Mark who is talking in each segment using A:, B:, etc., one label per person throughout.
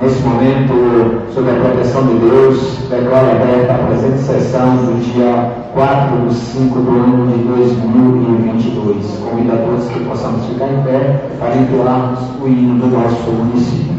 A: Nesse momento, sob a proteção de Deus, declaro aberta a presente sessão do dia 4 de 5 do ano de 2022. Convido a todos que possamos ficar em pé para entoarmos o hino do nosso município.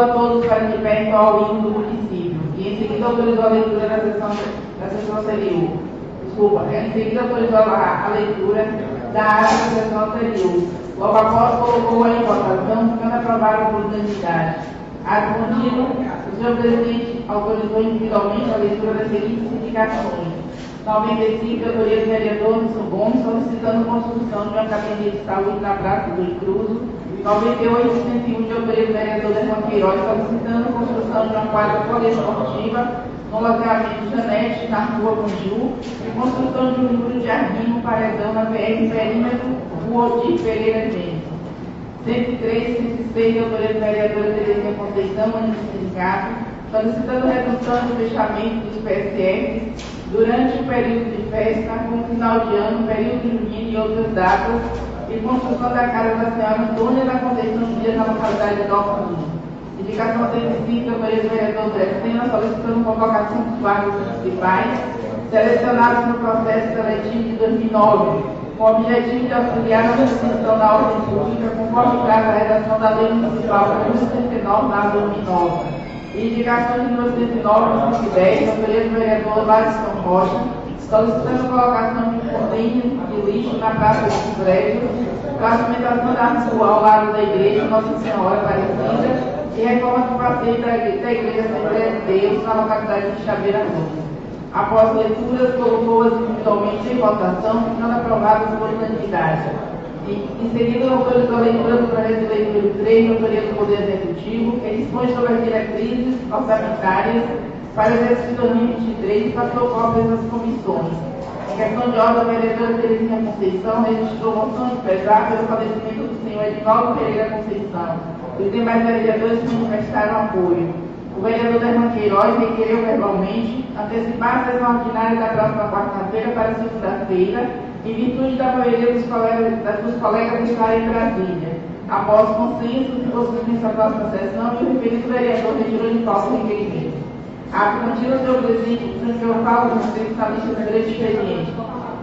B: a todos para de pé ao hino do município. E em seguida autorizou a leitura da sessão, da sessão anterior. Desculpa, em seguida autorizou a, a leitura da área da sessão anterior. Logo após colocou-a em votação, ficando aprovada por unanimidade. Ato contínuo, o senhor presidente autorizou individualmente a leitura das seguintes indicações. 95, de autoria do vereador Nilson Gomes, solicitando construção de uma academia de saúde na Praça do Incruso, 9801 de autoria do vereador Herman Queiroz, solicitando construção de uma quadra poliesportiva no loteamento Janete, na rua Conju, e construção de um muro de arrimo paredão na PR perímetro Rua Odir Pereira Mendes. 103, 106 de autoria do vereador Terezinha Conceição, municipado, solicitando redução do fechamento dos PSF durante o período de festa, como final de ano, período junino e outras datas, e construção da Casa da Senhora Antônia da Conceição Dias na localidade de Lima. Indicação 105 da Maria do Vereador André Sena, solicitando convocação dos bairros municipais selecionados no processo seletivo de 2009, com o objetivo de auxiliar na manutenção da ordem pública, conforme traz a redação da Lei Municipal número 69 da 2009. Indicações de 209 e 110 da Maria do Vereador Larison Rocha, solicitando a colocação de um container de lixo na Praça do a alimentação da rua ao lado da igreja Nossa Senhora Aparecida e reforma do passeio da, da igreja Assembleia de Deus na localidade de Chaveira Rosa. Após leituras, colocou-as individualmente em votação, ficando aprovadas por unanimidade. Em seguida, autorizou a leitura do projeto de número 3, de autoria do Poder Executivo, que dispõe sobre as diretrizes orçamentárias para o exercício 2023 e passou cópias às comissões. Em questão de ordem, a vereadora Terezinha Conceição registrou moção de pesar pelo falecimento do senhor Edvaldo Pereira Conceição. Os demais vereadores manifestaram apoio. O vereador Derman Queiroz requereu verbalmente antecipar a sessão ordinária da próxima quarta-feira para segunda-feira em virtude da maioria dos colegas, dos colegas estarem em Brasília. Após consenso, se possível nessa próxima sessão, e o referido vereador retirou de pauta o requerimento. A contínua, senhor presidente, senhor Paulo, na lista de direito expediente.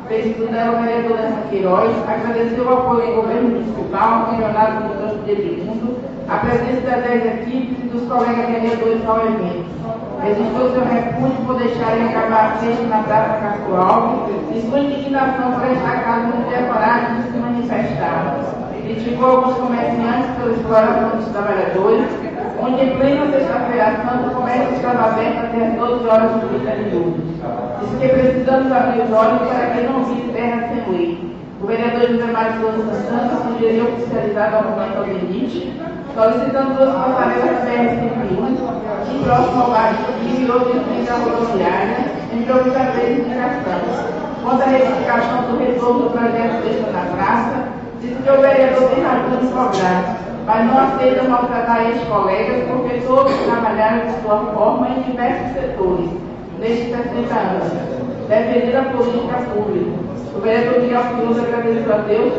B: Fez dela o vereador Nessa Queiroz, agradeceu o apoio ao governo municipal, regionado no campo de Edmundo, a presença das 10 equipes e dos colegas vereadores ao evento registrou seu repúdio por deixarem acabar sempre na Praça Castro e sua indignação por esta casa não ter coragem de se manifestar. Criticou alguns comerciantes pela exploração dos trabalhadores, onde em plena sexta-feira santa o comércio estava aberto até as 12 horas e 30 minutos. Disse que precisamos abrir os olhos para que não vive terra sem lei. O vereador José Mário Souza Santana sugeriu oficializar o documento ao DENIT, solicitando duas passarelas BR-101 e próximo ao bairro e virou dirigente da rodoviária, entrou muita vez indicação. Quanto à retificação do retorno do projeto Deixa na Praça, disse que o vereador tem razão de cobrar, mas não aceita maltratar ex-colegas porque todos trabalharam de sua forma em diversos setores, nestes 60 anos, defender a política pública. O vereador Miguel Cruz agradeceu a Deus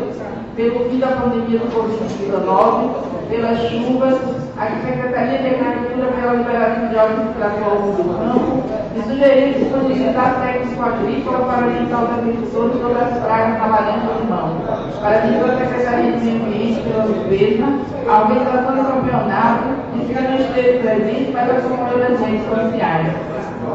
B: pelo fim da pandemia do Covid-19, pelas chuvas, a Secretaria de Agricultura pela liberação de órgãos para o do campo e sugeriu disponibilizar técnico agrícola para orientar os agricultores sobre as pragas da laranja e limão. Parabenizou a Secretaria de Meio Ambiente pela limpeza, a organização do campeonato e que não esteve presente, mas acompanhou as redes sociais.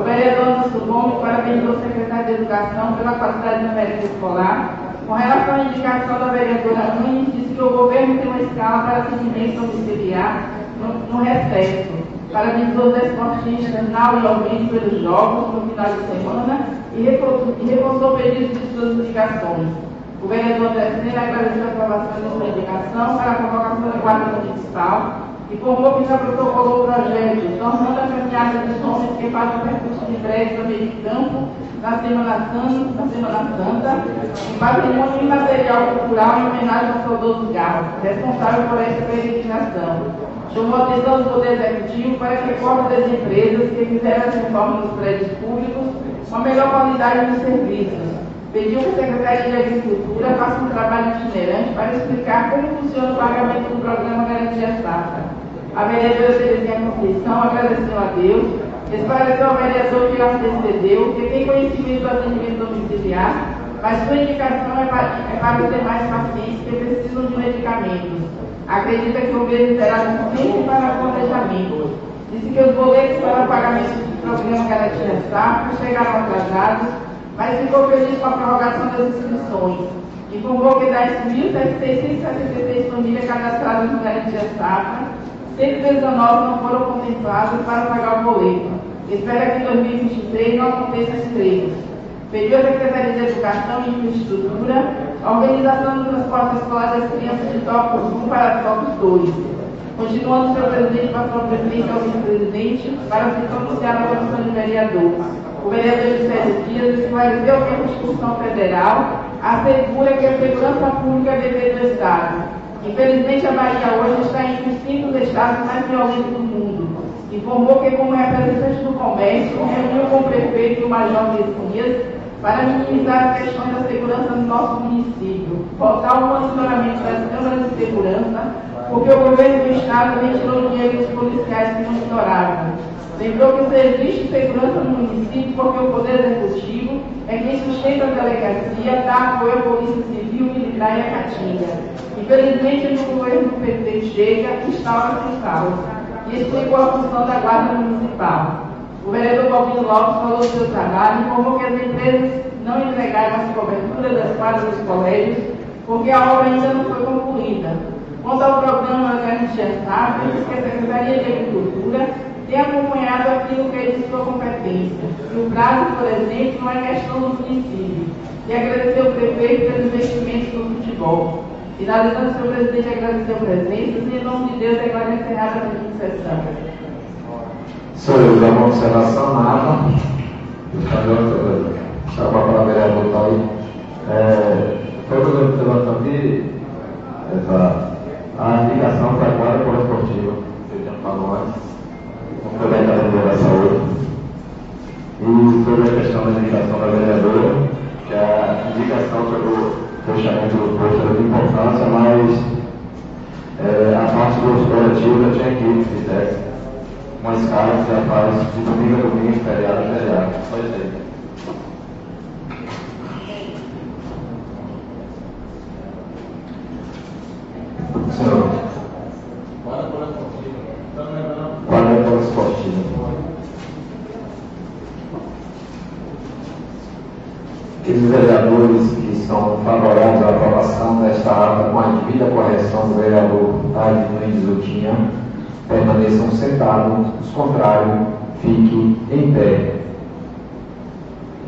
B: O vereador Anderson Gomes parabenizou o secretário de Educação pela qualidade da merenda escolar com relação à indicação da vereadora Nunes, disse que o governo tem uma escala para atendimento domiciliar no, no recesso. Parabenizou os e Alvino pelos jogos no final de semana e reforçou o pedido de suas indicações. O vereador André agradeceu a aprovação de sua indicação para a convocação da Guarda Municipal informou que já protocolou o projeto, tornando a caminhada dos homens que fazem o percurso de breve do meio campo na Semana Santa, na Semana Santa em patrimônio imaterial cultural em homenagem ao saudoso Garro, responsável por esta peregrinação. Chamou a atenção do Poder Executivo para que corte das empresas que fizeram as reformas nos prédios públicos uma melhor qualidade dos serviços. Pediu que a Secretaria de Agricultura faça um trabalho itinerante para explicar como funciona o pagamento do programa Garantia Safra. A vereadora Terezinha Conceição agradeceu a Deus, esclareceu ao vereador que antecedeu que tem conhecimento do atendimento domiciliar, mas sua indicação é para, é para os demais pacientes que precisam de medicamentos. Acredita que o governo terá tempo para planejamento. Disse que os boletos para pagamento do programa Garantia Safra chegaram atrasados, mas ficou feliz com a prorrogação das inscrições. Que das 1.666 famílias cadastradas no Garantia Safra, 119 não foram contemplados para pagar o boleto. Espera que em 2023 não aconteça esse treino. Pediu à Secretaria de Educação e Infraestrutura a organização do transporte escolar das crianças de Tocos 1 para Tocos 2. Continuando, seu presidente passou a presidente ao vice-presidente para se pronunciar na comissão de vereador. O vereador José Dias esclareceu que a Constituição Federal assegura que a segurança pública é dever do Estado Infelizmente, a Bahia hoje está entre os cinco estados mais violentos do mundo. Informou que, como representante do comércio, reuniu com o prefeito e o major Messias para minimizar as questões da segurança no nosso município, voltar o monitoramento das câmaras de segurança, porque o governo do Estado retirou dinheiro dos policiais que monitoravam. Lembrou que o serviço de segurança no município, porque o Poder Executivo é quem sustenta a delegacia, dá apoio à Polícia Civil, E a Caatinga. Infelizmente, no governo do PT chega, instaura-se o caos e explicou a função da Guarda Municipal. O vereador Balbino Lopes falou do seu trabalho e informou que as empresas não entregaram as coberturas das quadras dos colégios porque a obra ainda não foi concluída. Quanto ao programa Safra, diz que a Secretaria de Agricultura tem acompanhado aquilo que é de sua competência. E o prazo, por exemplo, não é questão do município. E agradecer ao prefeito pelos investimentos no futebol. Finalizando, senhor presidente, agradecer a presença e, em nome de Deus, declaro encerrada a presente sessão.
C: Senhores, uma observação nada. Chama para a vereadora aí. É, foi o que eu aqui, essa, a indicação para agora é por esportiva, que já falou antes, complementar a saúde. E sobre a questão da indicação da vereadora, que é a indicação sobre o fechamento do posto era de importância, mas é, a parte dos coletivos tinha que fizesse uma escala que já faz de domingo a domingo, feriado a feriado. Só isso aí. Senhor. Guarda pela esportiva. Aqueles vereadores que são favoráveis à aprovação desta ata com a devida correção do vereador Tadinho Lutinha permaneçam sentados, os contrários, fiquem em pé.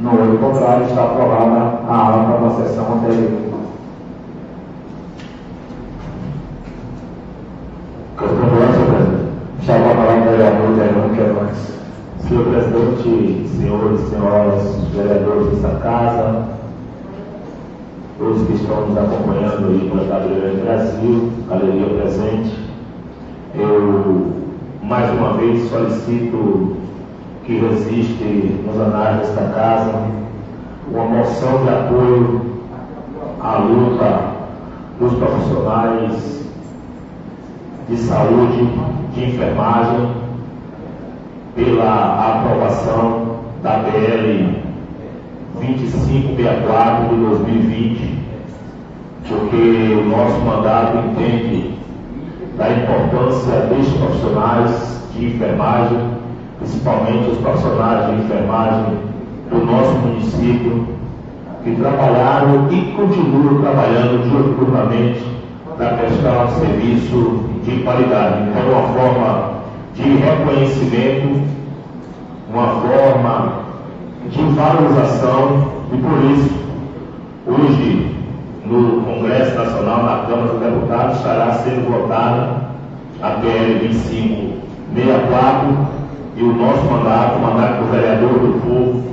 C: No outro contrário, está aprovada a ata da sessão anterior.
D: Presidente, senhores e senhoras vereadores desta casa, todos que estão nos acompanhando aí pela Cabeleireira Brasil, galeria presente, eu mais uma vez solicito que resiste nos anais desta casa uma moção de apoio à luta dos profissionais de saúde, de enfermagem, pela aprovação da PL 2564 de 2020, porque o nosso mandato entende da importância destes profissionais de enfermagem, principalmente os profissionais de enfermagem do nosso município, que trabalharam e continuam trabalhando diuturnamente na questão de serviço de qualidade. Então, uma forma de reconhecimento, uma forma de valorização, e por isso, hoje, no Congresso Nacional, na Câmara dos Deputados, estará sendo votada a PL 2564 e o nosso mandato, o mandato do vereador do povo,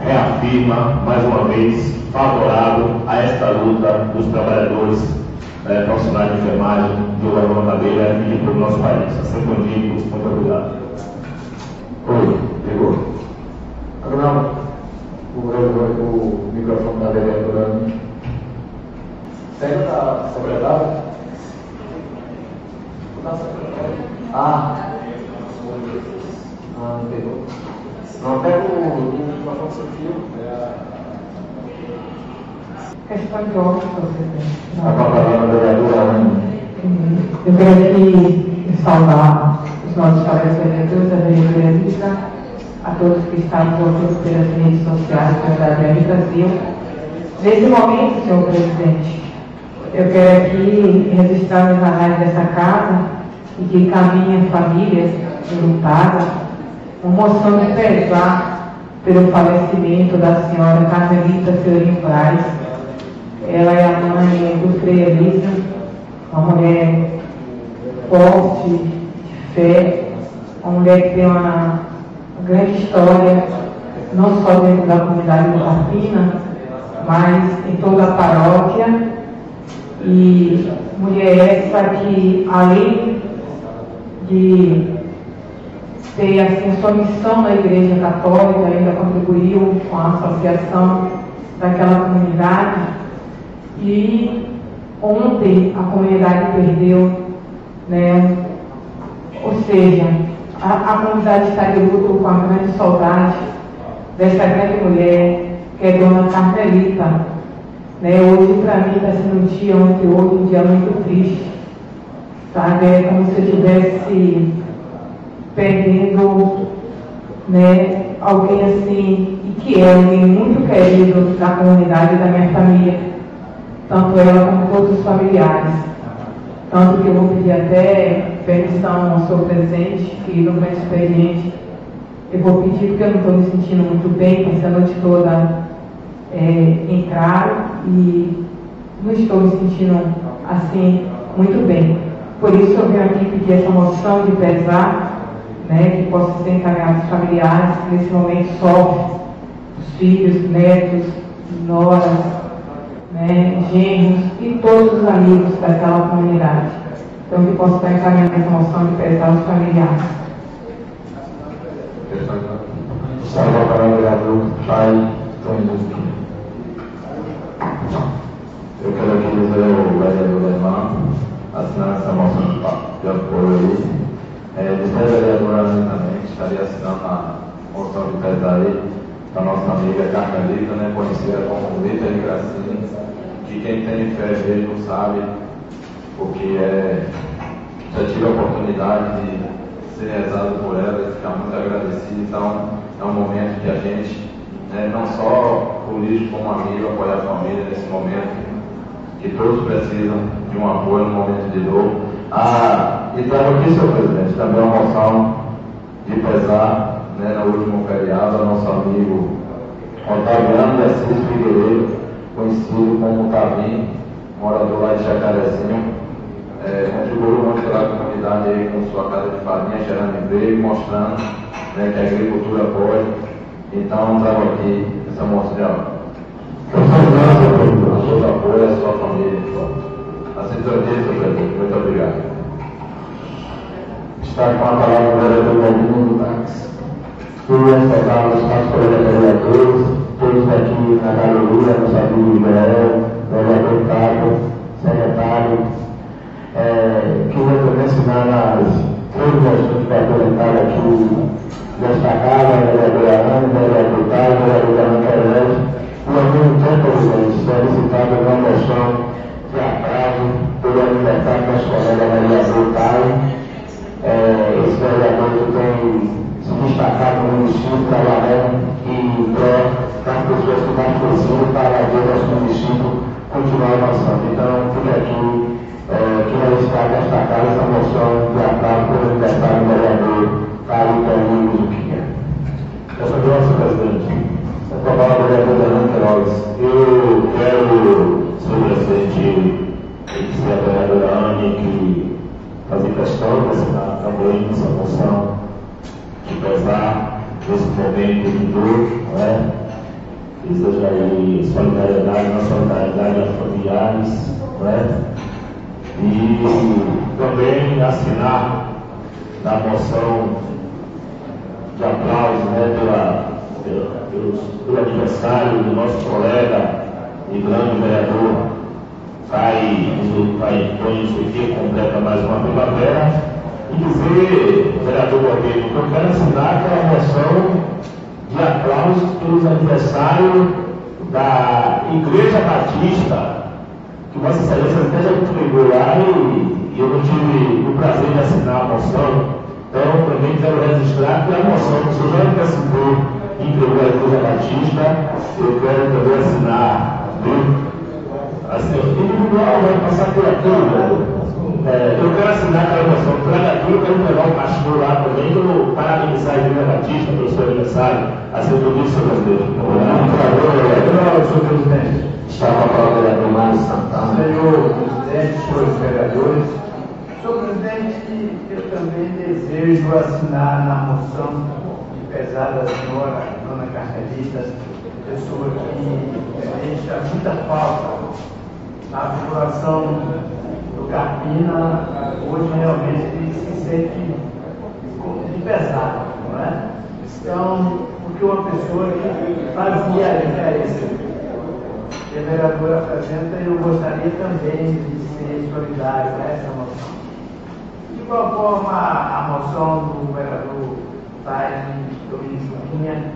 D: reafirma mais uma vez favorável a esta luta dos trabalhadores é, profissionais de enfermagem do levantadeira e para o nosso país. Assim contigo, muito obrigado.
C: Oi, pegou. Agora, o, microfone da vereadora. Pega da secretária. Da secretária. Ah. Ah, não pegou. Não, pega o, microfone sem fio. É
E: Questão de ordem, presidente.
C: A palavra da vereadora
E: Eu quero aqui saudar os nossos vereadores, a vereadora a todos que estão voltando pelas redes sociais da Verdade Brasil. Nesse momento, senhor presidente, eu quero aqui registrar nos anais dessa casa e que caminha famílias enlutadas, uma moção de pesar pelo falecimento da senhora Carmelita Fiorinho Braz, ela é a mãe do Frei Elisa, uma mulher forte, de fé, uma mulher que tem uma grande história, não só dentro da comunidade de Carpina, mas em toda a paróquia. E mulher essa que, além de ter assim, sua missão na Igreja Católica, ainda contribuiu com a associação daquela comunidade e ontem a comunidade perdeu, né? Ou seja, a, a comunidade está de luto com a grande saudade dessa grande mulher, que é Dona Carmelita. Né? Hoje, para mim, está sendo um dia, ontem, hoje, um dia muito triste. Sabe? É como se eu estivesse perdendo né, alguém assim, e que é alguém muito querido da comunidade da minha família tanto ela como todos os familiares. Tanto que eu vou pedir até permissão ao senhor presidente, que no meu expediente eu vou pedir porque eu não estou me sentindo muito bem, essa noite toda é, em e não estou me sentindo assim muito bem. Por isso eu venho aqui pedir essa moção de pesar, né, que possa ser encaminhada aos familiares que nesse momento sofrem, os filhos, netos, noras, né, genros e todos os amigos daquela comunidade. Então que possa estar encaminhando essa moção de pesar aos familiares.
C: Salve a palavra, vereador Pai Tony eu quero aqui dizer ao vereador Lemar assinar essa moção de apoio aí. É, vereadora Ana também, estaria assinando a moção de pesar aí, da nossa amiga Carmelita, né, conhecida como Lita de Gracinha, que quem tem fé mesmo sabe, porque é, já tive a oportunidade de ser rezado por ela e ficar muito agradecido. Então, é um momento que a gente, né, não só político como amigo, apoiar a família nesse momento, que todos precisam de um apoio no momento de dor. Ah, e trago aqui, senhor presidente, também uma moção de pesar, né, no último feriado, nosso amigo Otaviano de Assis Figueiredo, conhecido como Tavim, morador lá de Jacarezinho, é, contribuiu muito pela comunidade aí com sua casa de farinha, gerando emprego, mostrando né, que a agricultura pode. Então, trago aqui essa de a seu apoio, a sua família. A sintonia, senhor presidente. Muito obrigado. Está com a palavra o vereador Valdir Táxi. Duas palavras para os colegas vereadores, todos aqui na galeria, nosso amigo Israel, vereador Cabo, secretário. É, queria também assinar as todos os assuntos para apresentar aqui nesta casa, vereador Ana, vereador Caio, vereador Ana o amigo tempo, presidente, solicitado uma moção de atraso pelo aniversário das colegas vereador Caio. É, esse vereador que tem se destacado no município, trabalhando em pró das pessoas que mais precisam para ver nosso município continuar avançando. Então, fica aqui é, que registrar desta casa essa moção de atraso pelo aniversário do vereador Caio Toninho Zuquinha.
D: Essa graça, presidente com a palavra vereador Fernando Queiroz. Eu quero, senhor presidente, dizer a vereadora Anne que fazer questão de assinar também essa moção de pesar nesse momento de dor, não é? Aí solidariedade, não solidariedade aos familiares, não é? E também assinar na moção de aplauso né, pela pelos, pelo aniversário do nosso colega e grande vereador Caio Antônio Suquia, completa mais uma primavera, e dizer, vereador Cordeiro, que eu quero assinar aquela moção de aplausos pelos aniversários da Igreja Batista, que Vossa Excelência até já entregou lá e, e eu não tive o prazer de assinar a moção. Então, também quero registrar que a moção que o senhor já antecipou entregou a Igreja Batista, eu quero também assinar, viu? Assim, individual vai passar por aqui, né? É, eu quero assinar aquela moção, traga tudo, eu quero levar o pastor lá também, eu parabenizar a Igreja Batista pelo seu aniversário, assim eu disse, senhor presidente.
F: Obrigado, senhor presidente.
C: Está com a palavra vereador Mário Santana.
F: Senhor presidente, senhores vereadores, senhor presidente, eu também desejo assinar na moção pesada da senhora, dona Carmelita, pessoa que deixa muita falta. A população do Carpina hoje realmente se sente de pesado, não é? Então, porque uma pessoa que fazia a diferença. A vereadora apresenta, eu gostaria também de ser solidário a essa moção. De qual forma a moção do vereador faz Dominguinha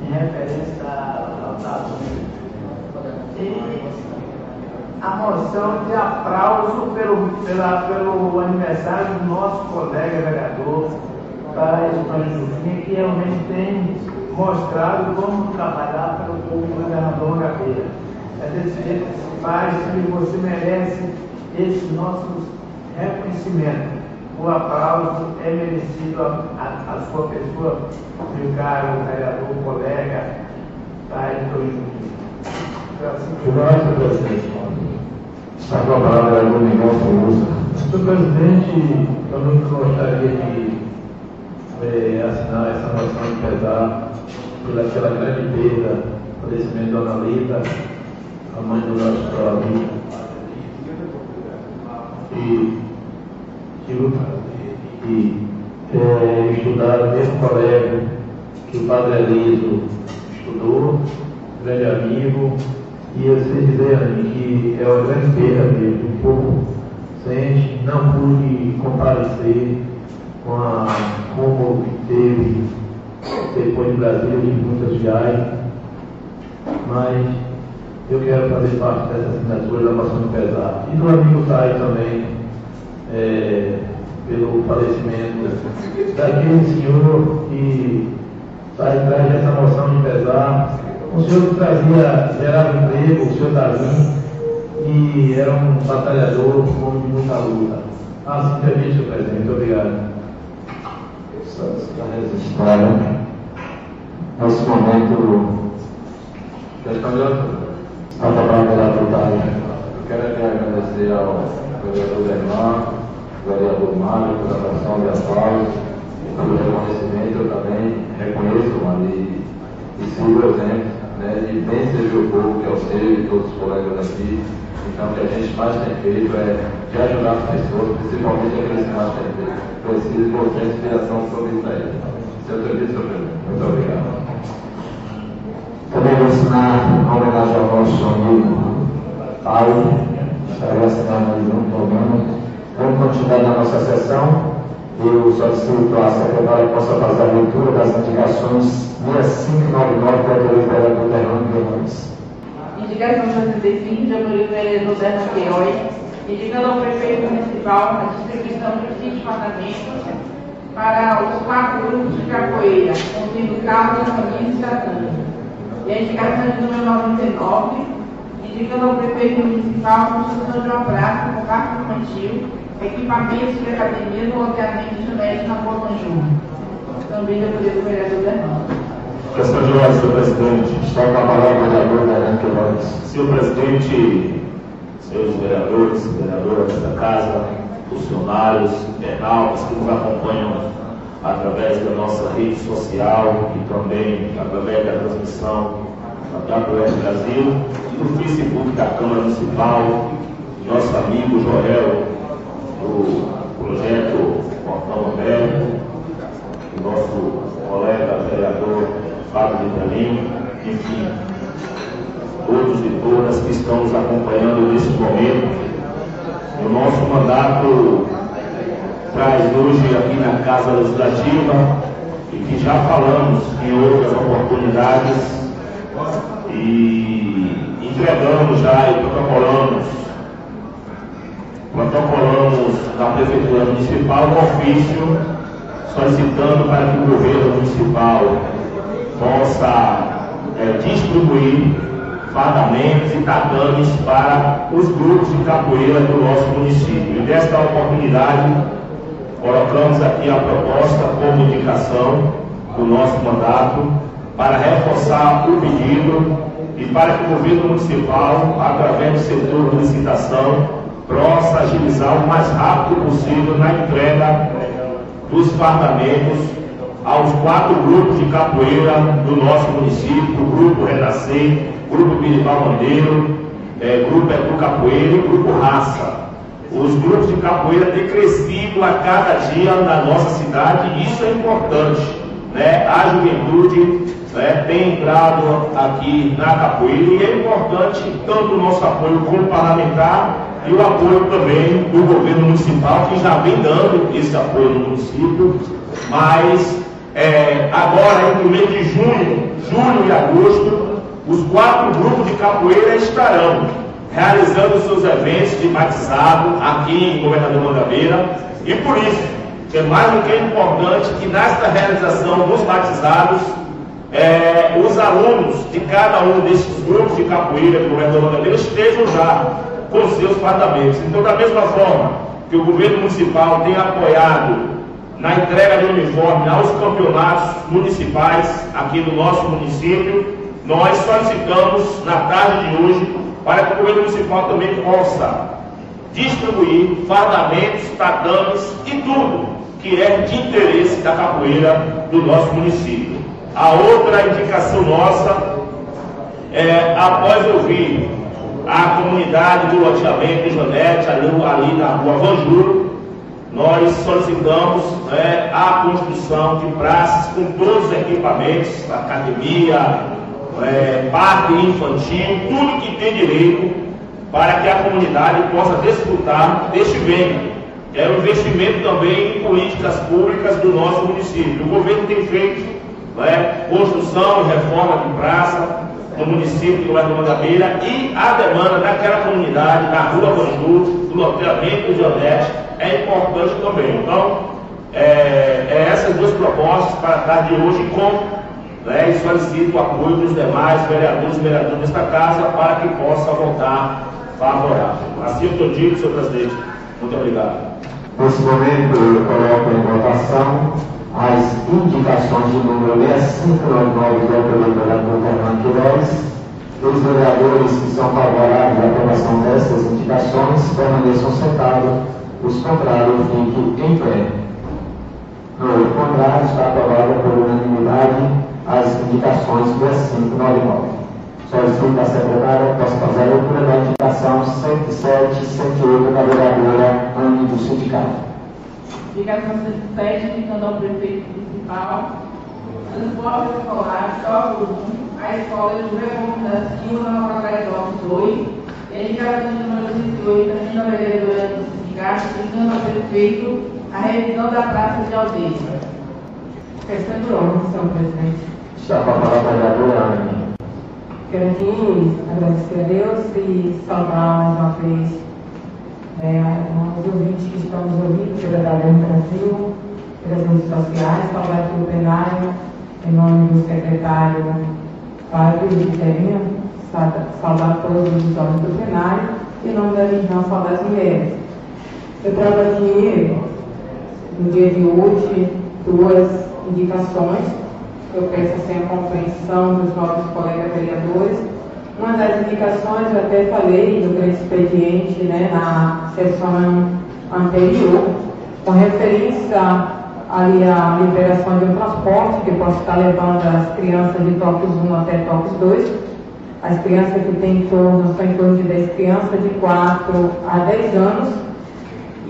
F: em referência ao dado. E a moção de aplauso pelo, pela, pelo aniversário do nosso colega vereador, Pai Antônio que realmente tem mostrado como trabalhar pelo povo do governador Gabeira. É desse jeito que se faz e você merece esses nossos reconhecimentos. o aplauso é merecido à sua pessoa, meu caro vereador, colega, Taito Júnior.
D: Obrigado, presidente. Está com a palavra do Miguel Souza.
G: Senhor presidente, eu muito gostaria de é, assinar essa moção de pesar pelaquela grande perda, falecimento da Dona Lita, a mãe do nosso amigo. E, e, e é, estudar no mesmo colégio que o Padre Eliso estudou, grande amigo, e eu sei dizer, que é uma grande perda mesmo, o povo sente, não pude comparecer com a como teve depois de Brasil de muitas viagens, mas eu quero fazer parte dessa assinatura da de pesar. E do amigo Thay também, é, pelo falecimento daquele senhor que está atrás dessa moção de pesar. O senhor trazia, gerava emprego, o senhor Davi, e era um batalhador, um homem de muita luta. Assim também, senhor presidente. Muito obrigado
C: está registrada. Nesse momento, está trabalhando pela vontade.
H: Eu quero aqui agradecer ao vereador Dermar, ao vereador Mário, pela ação de aplauso e pelo reconhecimento. Eu também reconheço, mano, e, e sigo o exemplo né, de bem servir o povo, que é o seu e todos os colegas aqui. Então, o que a gente mais tem feito é de ajudar as pessoas, principalmente aqueles que mais têm feito. Preciso você inspiração sobre isso aí. Seu serviço, Muito obrigado.
C: Também vou assinar uma homenagem ao nosso amigo Paulo. Estarei assinando junto ao nome. Vamos continuar na nossa sessão. Eu solicito à secretária que possa fazer a leitura das indicações 6599 da vereador Fernando Guimarães.
B: Indicação 65 de autoria do vereador Berno Queiroz, indicando ao prefeito municipal a distribuição de 20 mandamentos para os quatro grupos de capoeira, contendo Carlos, Caminhos e Satã. E a indicação de número 99, indicando ao prefeito municipal a construção de uma praça com parque infantil, equipamentos de academia no loteamento de Junete na Portanju. Também de autoria do vereador Bernardo.
D: Questão de ordem, senhor presidente.
C: Está com a palavra o vereador Fernando Queiroz.
D: Senhor presidente, senhores vereadores, vereadoras desta casa, funcionários, internautas que nos acompanham através da nossa rede social e também através da transmissão da WS Brasil e no Facebook da Câmara Municipal, nosso amigo Joel, do projeto Portão Aberto, o nosso colega vereador Fábio Vitalim, enfim, todos e todas que estão nos acompanhando nesse momento. O nosso mandato traz hoje aqui na Casa Legislativa e que já falamos em outras oportunidades e entregamos já e protocolamos, protocolamos na Prefeitura Municipal um ofício solicitando para que o governo municipal possa é, distribuir fardamentos e tatames para os grupos de capoeira do nosso município. E desta oportunidade, colocamos aqui a proposta como indicação do nosso mandato para reforçar o pedido e para que o governo municipal, através do setor de licitação, possa agilizar o mais rápido possível na entrega dos fardamentos aos quatro grupos de capoeira do nosso município, o Grupo Renascer, Grupo Piripau Bandeiro, é, Grupo Edu Capoeira e Grupo Raça. Os grupos de capoeira têm crescido a cada dia na nossa cidade e isso é importante. Né? A juventude né, tem entrado aqui na capoeira e é importante tanto o nosso apoio como parlamentar e o apoio também do governo municipal, que já vem dando esse apoio no município, mas é, agora, entre o mês de junho, julho e agosto, os quatro grupos de capoeira estarão realizando seus eventos de batizado aqui em Governador Mangabeira, e por isso, é mais do que importante que nesta realização dos batizados, é, os alunos de cada um desses grupos de capoeira do Governador Mangabeira estejam já com seus tratamentos. Então, da mesma forma que o governo municipal tem apoiado na entrega de uniforme aos campeonatos municipais aqui do nosso município, nós solicitamos na tarde de hoje para que o governo municipal também possa distribuir fardamentos, tatames e tudo que é de interesse da capoeira do nosso município. A outra indicação nossa é, após ouvir a comunidade do loteamento de Janete, ali, ali na rua Vanjuro, nós solicitamos né, a construção de praças com todos os equipamentos, academia, é, parque infantil, tudo que tem direito para que a comunidade possa desfrutar deste bem. É um investimento também em políticas públicas do nosso município. O governo tem feito né, construção e reforma de praça no município do Guarda Mangabeira e a demanda daquela comunidade, da Rua Bandu, do loteamento de Odete, é importante também. Então, é, é essas duas propostas para a tarde de hoje com né, e solicito o apoio dos demais vereadores e vereadoras desta casa para que possa votar favorável. Assim eu estou senhor presidente. Muito obrigado.
C: Nesse momento, eu coloco em votação as indicações de número 6599 do vereador Fernando Queiroz. Os vereadores que são favoráveis à aprovação dessas indicações permaneçam sentados. Os contrários fiquem em pé. No contrário, está aprovada por unanimidade as indicações do S599. Solicito a secretária possa fazer a leitura da indicação 107 e 108 da vereadora Anne do Sindicato.
B: Indicação 107, indicando ao prefeito municipal transporte escolar, só a escola de Remonta Silva, na Paraisópolis 2, e a indicação número 108, também da vereadora sindicato, indicando ao prefeito a revisão da praça de aldeia.
E: Questão de ordem, senhor presidente.
C: Está para falar a vereadora Anne.
E: Quero aqui agradecer a Deus e saudar mais uma vez é, os ouvintes que estão nos ouvindo pela Galera Brasil, pelas redes sociais, saudar aqui o plenário, em nome do secretário Fábio Viterina, saudar todos os homens do plenário, e em nome da região saudar as mulheres. Eu trago aqui, no dia de hoje, duas indicações eu peço assim, a compreensão dos nossos colegas vereadores. Uma das indicações, eu até falei do grande expediente né, na sessão anterior, com referência ali à liberação de um transporte que possa estar levando as crianças de TOCS 1 até TOCS 2. As crianças que têm em torno, são em torno de 10 crianças, de 4 a 10 anos.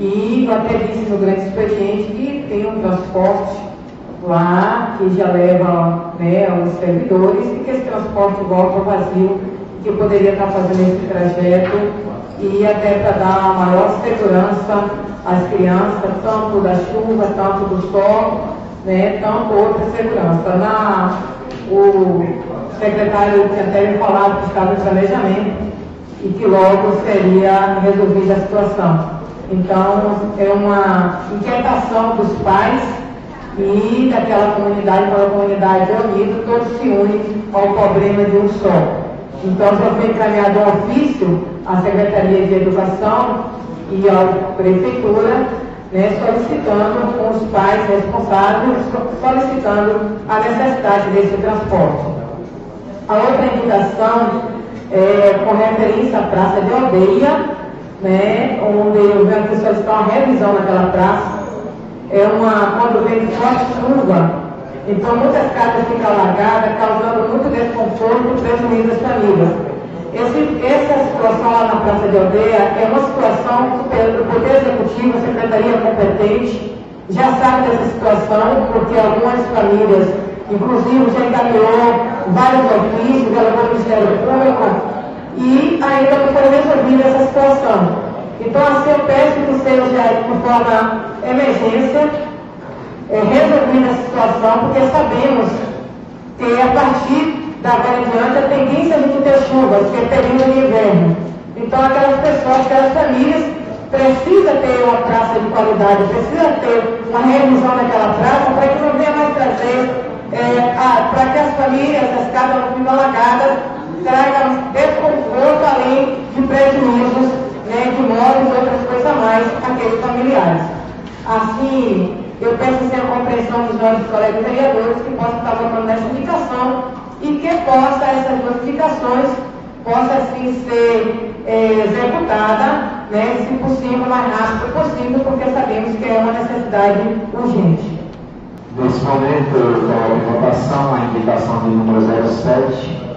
E: E eu disse no grande expediente que tem um transporte lá, que já leva né, os servidores, e que esse transporte volta vazio, que poderia estar fazendo esse trajeto e até para dar maior segurança às crianças, tanto da chuva, tanto do sol, né, tanto outra segurança. Na, o secretário tinha até me falado que estava em planejamento e que logo seria resolvida a situação. Então, é uma inquietação dos pais e daquela comunidade, aquela comunidade unida, todos se unem ao problema de um só. Então, já foi encaminhado um ofício à Secretaria de Educação e à Prefeitura, né, solicitando com os pais responsáveis, solicitando a necessidade desse transporte. A outra indicação é com referência à Praça de Aldeia, né, onde eu venho aqui solicitar uma revisão naquela praça, é uma, quando vem forte chuva, então muitas casas ficam alagadas, causando muito desconforto prejuízo às famílias. Esse, essa situação lá na Praça de Aldeia é uma situação que o Poder Executivo, a Secretaria competente, já sabe dessa situação, porque algumas famílias, inclusive, já encaminhou vários ofícios, ela foi ao Ministério Público, e ainda não foi resolvida essa situação. Então, assim, eu peço que seja de forma emergência é, resolvida a situação, porque sabemos que a partir da agora em diante a tendência é de ter chuvas, que é período de inverno. Então, aquelas pessoas, aquelas famílias, precisa ter uma praça de qualidade, precisa ter uma revisão naquela praça para que não venha mais trazer, é, para que as famílias, as casas não fiquem alagadas, tragam desconforto além de prejuízos né, de móveis e outras coisas a mais. aqueles familiares. Assim, eu peço a compreensão dos nossos colegas vereadores que possam estar votando nessa indicação e que possa essas duas indicações possa assim ser é, executada, né, se possível, o mais rápido possível, porque sabemos que é uma necessidade urgente.
C: Nesse momento, eu votação a indicação de número 07,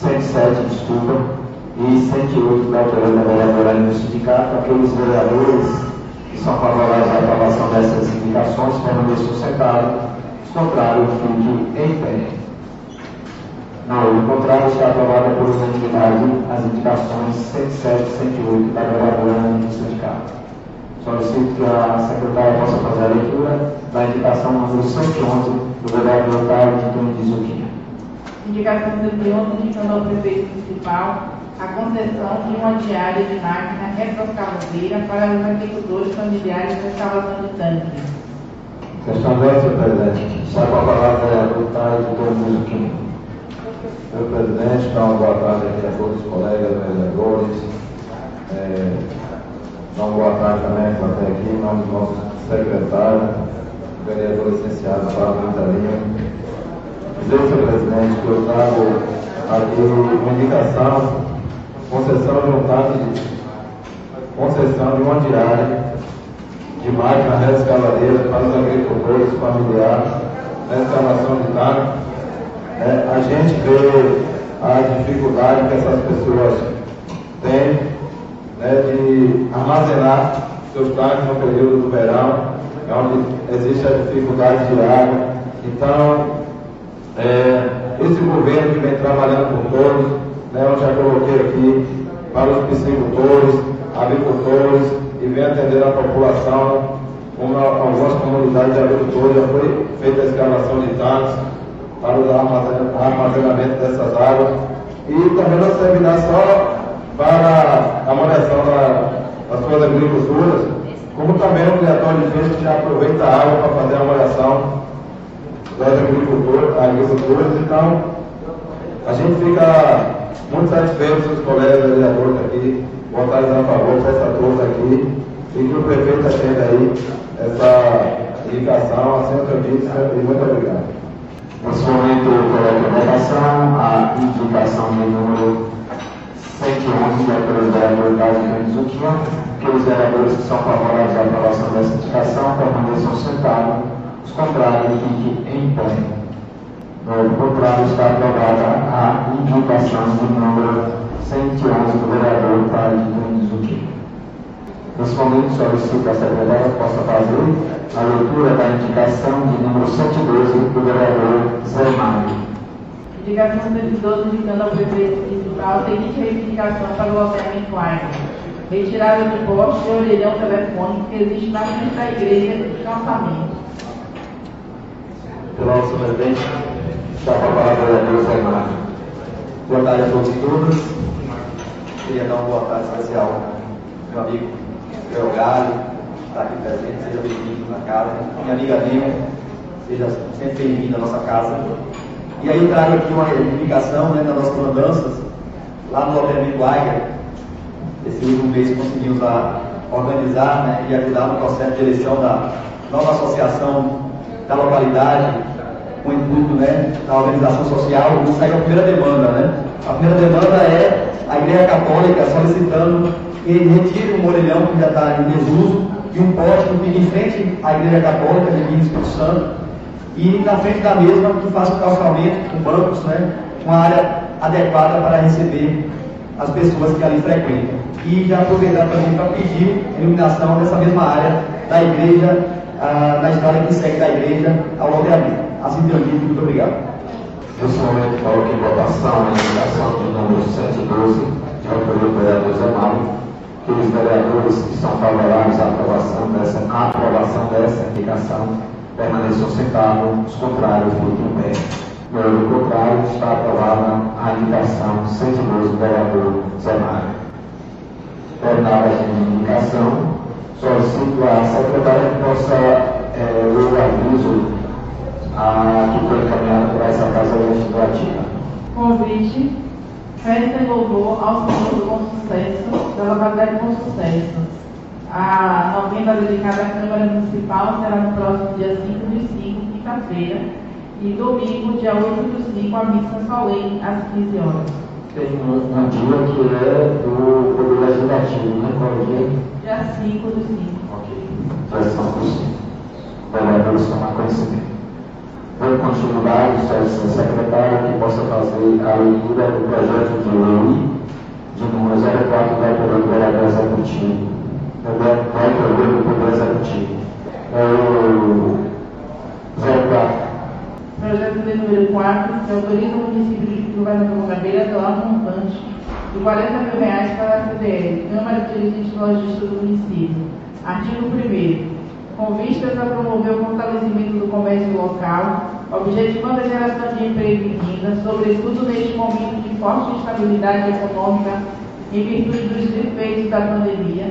C: 107, desculpa, e 108 da autoria da vereadora do sindicato, aqueles vereadores que são favoráveis à aprovação dessas indicações permaneçam sentados, os contrários fiquem em pé. Não, o contrário está aprovada por unanimidade as indicações 107 e 108 da vereadora do sindicato. Solicito que a secretária possa fazer a leitura da indicação número 111 do vereador de Tony de Zuquinha.
B: Indicação 111 indicando ao prefeito municipal a concessão de uma diária de máquina retroescavadeira para os agricultores familiares da escavação de tanque.
I: Questão 10, senhor presidente. Sai a palavra vereador Tony de Zuquinha. Senhor presidente, então, boa tarde aqui a todos os colegas vereadores. É, uma boa tarde também até aqui, em nome do nosso secretário, vereador licenciado Fábio Vitalino. Dizer, senhor presidente, que eu trago aqui uma indicação, concessão de um tanque concessão de uma diária de máquina reescavadeira para os agricultores familiares na escavação de tanque é, a gente vê a dificuldade que essas pessoas têm né, de armazenar seus tanques no período do verão, onde existe a dificuldade de água. Então, é, esse governo que vem trabalhando por todos, né, eu já coloquei aqui, para os piscicultores, agricultores, e vem atender a população, como algumas comunidades de agricultores, já foi feita a escavação de tanques, para o armazenamento dessas águas. E também não servirá só para a manutenção da, das suas agriculturas, como também um criador de peixe já aproveita a água para fazer a avaliação das agriculturas, agriculturas. Então, a gente fica muito satisfeito com os colegas vereadores aqui, votarem a favor, peça a todos aqui, e que o prefeito atenda aí essa indicação, assim eu disse, e muito obrigado.
C: Nesse momento, eu coloco a votação a indicação de número 111 da autoridade local de Zuquinha, que os vereadores que são favoráveis à aprovação dessa indicação permaneçam sentados, os contrários fiquem em pé. No contrário, está aprovada a indicação de número 111 do vereador Tade Zuquinha. Nesse momento, solicito que a secretária possa fazer a leitura da indicação de número 112 do vereador Zé Mário.
B: Indicação 112 indicando ao prefeito municipal seguinte reivindicação para o loteamento Aire. Retirada de poste e orelhão telefônico que existe na frente da igreja de calçamento.
I: Pelo nosso presidente, está a palavra vereador Zé Mário. Boa tarde a todos e todas. Queria dar uma boa tarde especial meu amigo Galho, está aqui presente, seja bem-vindo na casa. Minha amiga Lima, seja sempre bem-vindo à nossa casa. E aí eu trago aqui uma indicação né, das nossas andanças, lá no loteamento Aiger. Esse último mês conseguimos a, organizar né, e ajudar no processo de eleição da nova associação da localidade, com o intuito né, da organização social. E saiu a primeira demanda. Né? A primeira demanda é a Igreja Católica solicitando que retire o morelhão que já está em desuso e um poste que fica em frente à Igreja Católica de Minas Espírito Santo e na frente da mesma que faça o calçamento com bancos, né, uma área adequada para receber as pessoas que ali frequentam. E já aproveitar também para pedir a iluminação dessa mesma área da igreja, ah, na estrada que segue da igreja ao loteamento. Assim dito, muito obrigado.
C: Nesse momento, coloco em votação a indicação de número 112, de autoria do vereador Zé Mário, que os vereadores que são favoráveis à aprovação dessa, à aprovação dessa indicação permaneçam sentados, os contrários fiquem em pé. No contrário, está aprovada a indicação 112 do vereador Zé Mário. Terminada a indicação, solicito a secretária que possa é, ler o aviso a, que foi encaminhado por essa Casa Legislativa.
B: Convite festa e ao Senhor Bom Sucesso, da localidade de Bom Sucesso. A novena dedicada à Câmara Municipal será no próximo dia 5 de 5, quinta-feira, e domingo, dia 8 de 5, a missa solene, às 15 horas.
C: Tem um, dia que é do Poder Legislativo, né? Qual é o dia?
B: Dia 5 de 5.
C: Ok. Versão por cima. Vereadores tomar conhecimento. Vou continuar, Sr. Secretário, que possa fazer a leitura do projeto de lei de número 04 da autoria do vereador executivo. Da autoria do Poder Executivo. É o 04.
B: Projeto de número 4, que autoriza o município de Governador Mangabeira a doar montante de 40 mil reais para a CDL, Câmara de Dirigentes Logísticos do município. Artigo 1 com vistas a promover o fortalecimento do comércio local, objetivando a geração de emprego e renda, sobretudo neste momento de forte instabilidade econômica em virtude dos efeitos da pandemia,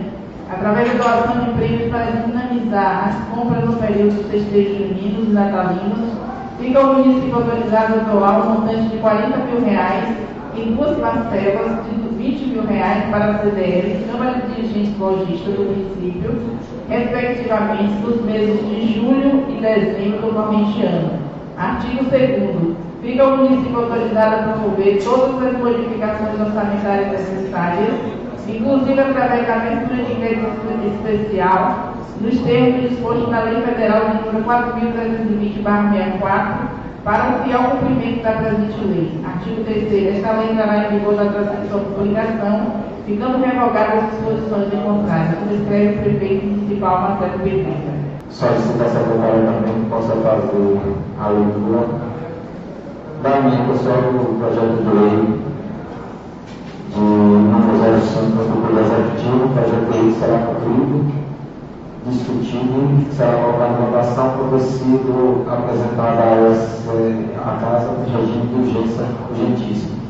B: através da doação de prêmios para dinamizar as compras no período dos festejos juninos e natalinos, fica o município autorizado a doar um montante de 40 mil reais em duas parcelas de 20 mil reais para a CDL, Câmara de Dirigentes Logísticos do município, respectivamente nos meses de julho e dezembro do corrente ano. Artigo 2 Fica o município autorizado a promover todas as modificações orçamentárias necessárias, inclusive através da abertura de crédito especial, nos termos dispostos na Lei Federal de número 4.320-64, para o fiel cumprimento da presente lei. Artigo 3 Esta lei entrará em vigor na transcrição por publicação, ficando revogadas as disposições em contrário, como escreve o prefeito municipal Marcelo Pedreira.
C: Solicita a secretária também que possa fazer a leitura da minha pessoal do projeto de lei de número 05 do Poder Executivo, o projeto de lei será cumprido discutido será colocado votação por ter sido apresentada a, a casa de regime de urgência urgentíssimo.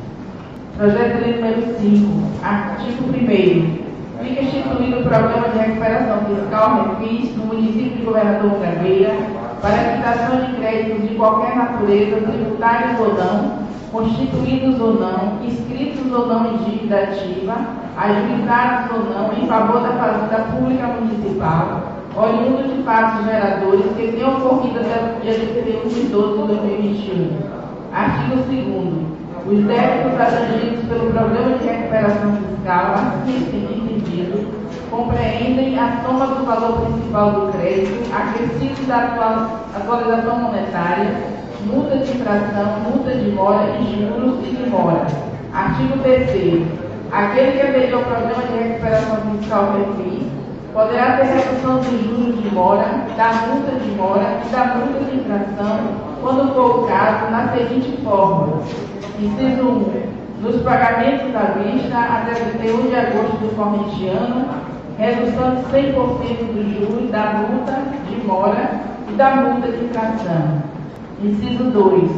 B: Projeto de número 5, artigo 1 Fica instituído o programa de recuperação fiscal refis no município de Governador Mangabeira para quitação de créditos de qualquer natureza, tributários ou não, constituídos ou não, inscritos ou não em dívida ativa, ajuizados ou não, em favor da fazenda pública municipal, oriundo de fatos geradores que tenham ocorrido até o dia 31 de 12 de 2021. Artigo 2 os débitos abrangidos pelo Programa de Recuperação Fiscal, assim entendido, compreendem a soma do valor principal do crédito, acrescido da atualização monetária, multa de infração, multa de mora e juros e de mora. Artigo 3 Aquele que aderir ao Programa de Recuperação Fiscal referido poderá ter redução dos juros de mora, da multa de mora e da multa de infração, quando for o caso, na seguinte forma. Inciso 1. Nos pagamentos à vista até 31 de agosto do corrente ano, redução de 100% dos juros da multa de mora e da multa de infração. Inciso 2.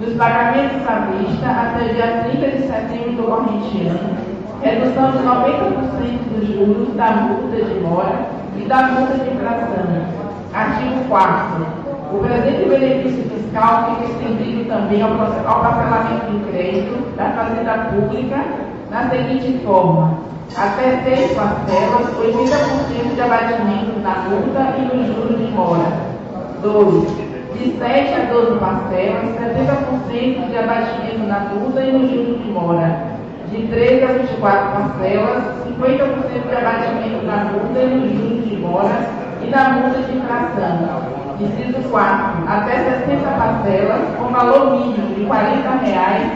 B: Nos pagamentos à vista até dia 30 de setembro do corrente ano, redução de 90% dos juros da multa de mora e da multa de infração. Artigo 4 o presente benefício fiscal fica estendido também ao, parcelamento de crédito da Fazenda Pública na seguinte forma: até seis parcelas, 80% de abatimento na multa e no juros de mora. 2. De 7 a 12 parcelas, 70% de abatimento na multa e no juros de mora. De 13 a 24 parcelas, 50% de abatimento na multa e no juros de mora e na multa de infração Inciso 4. Até 60 parcelas, com valor mínimo de 40 reais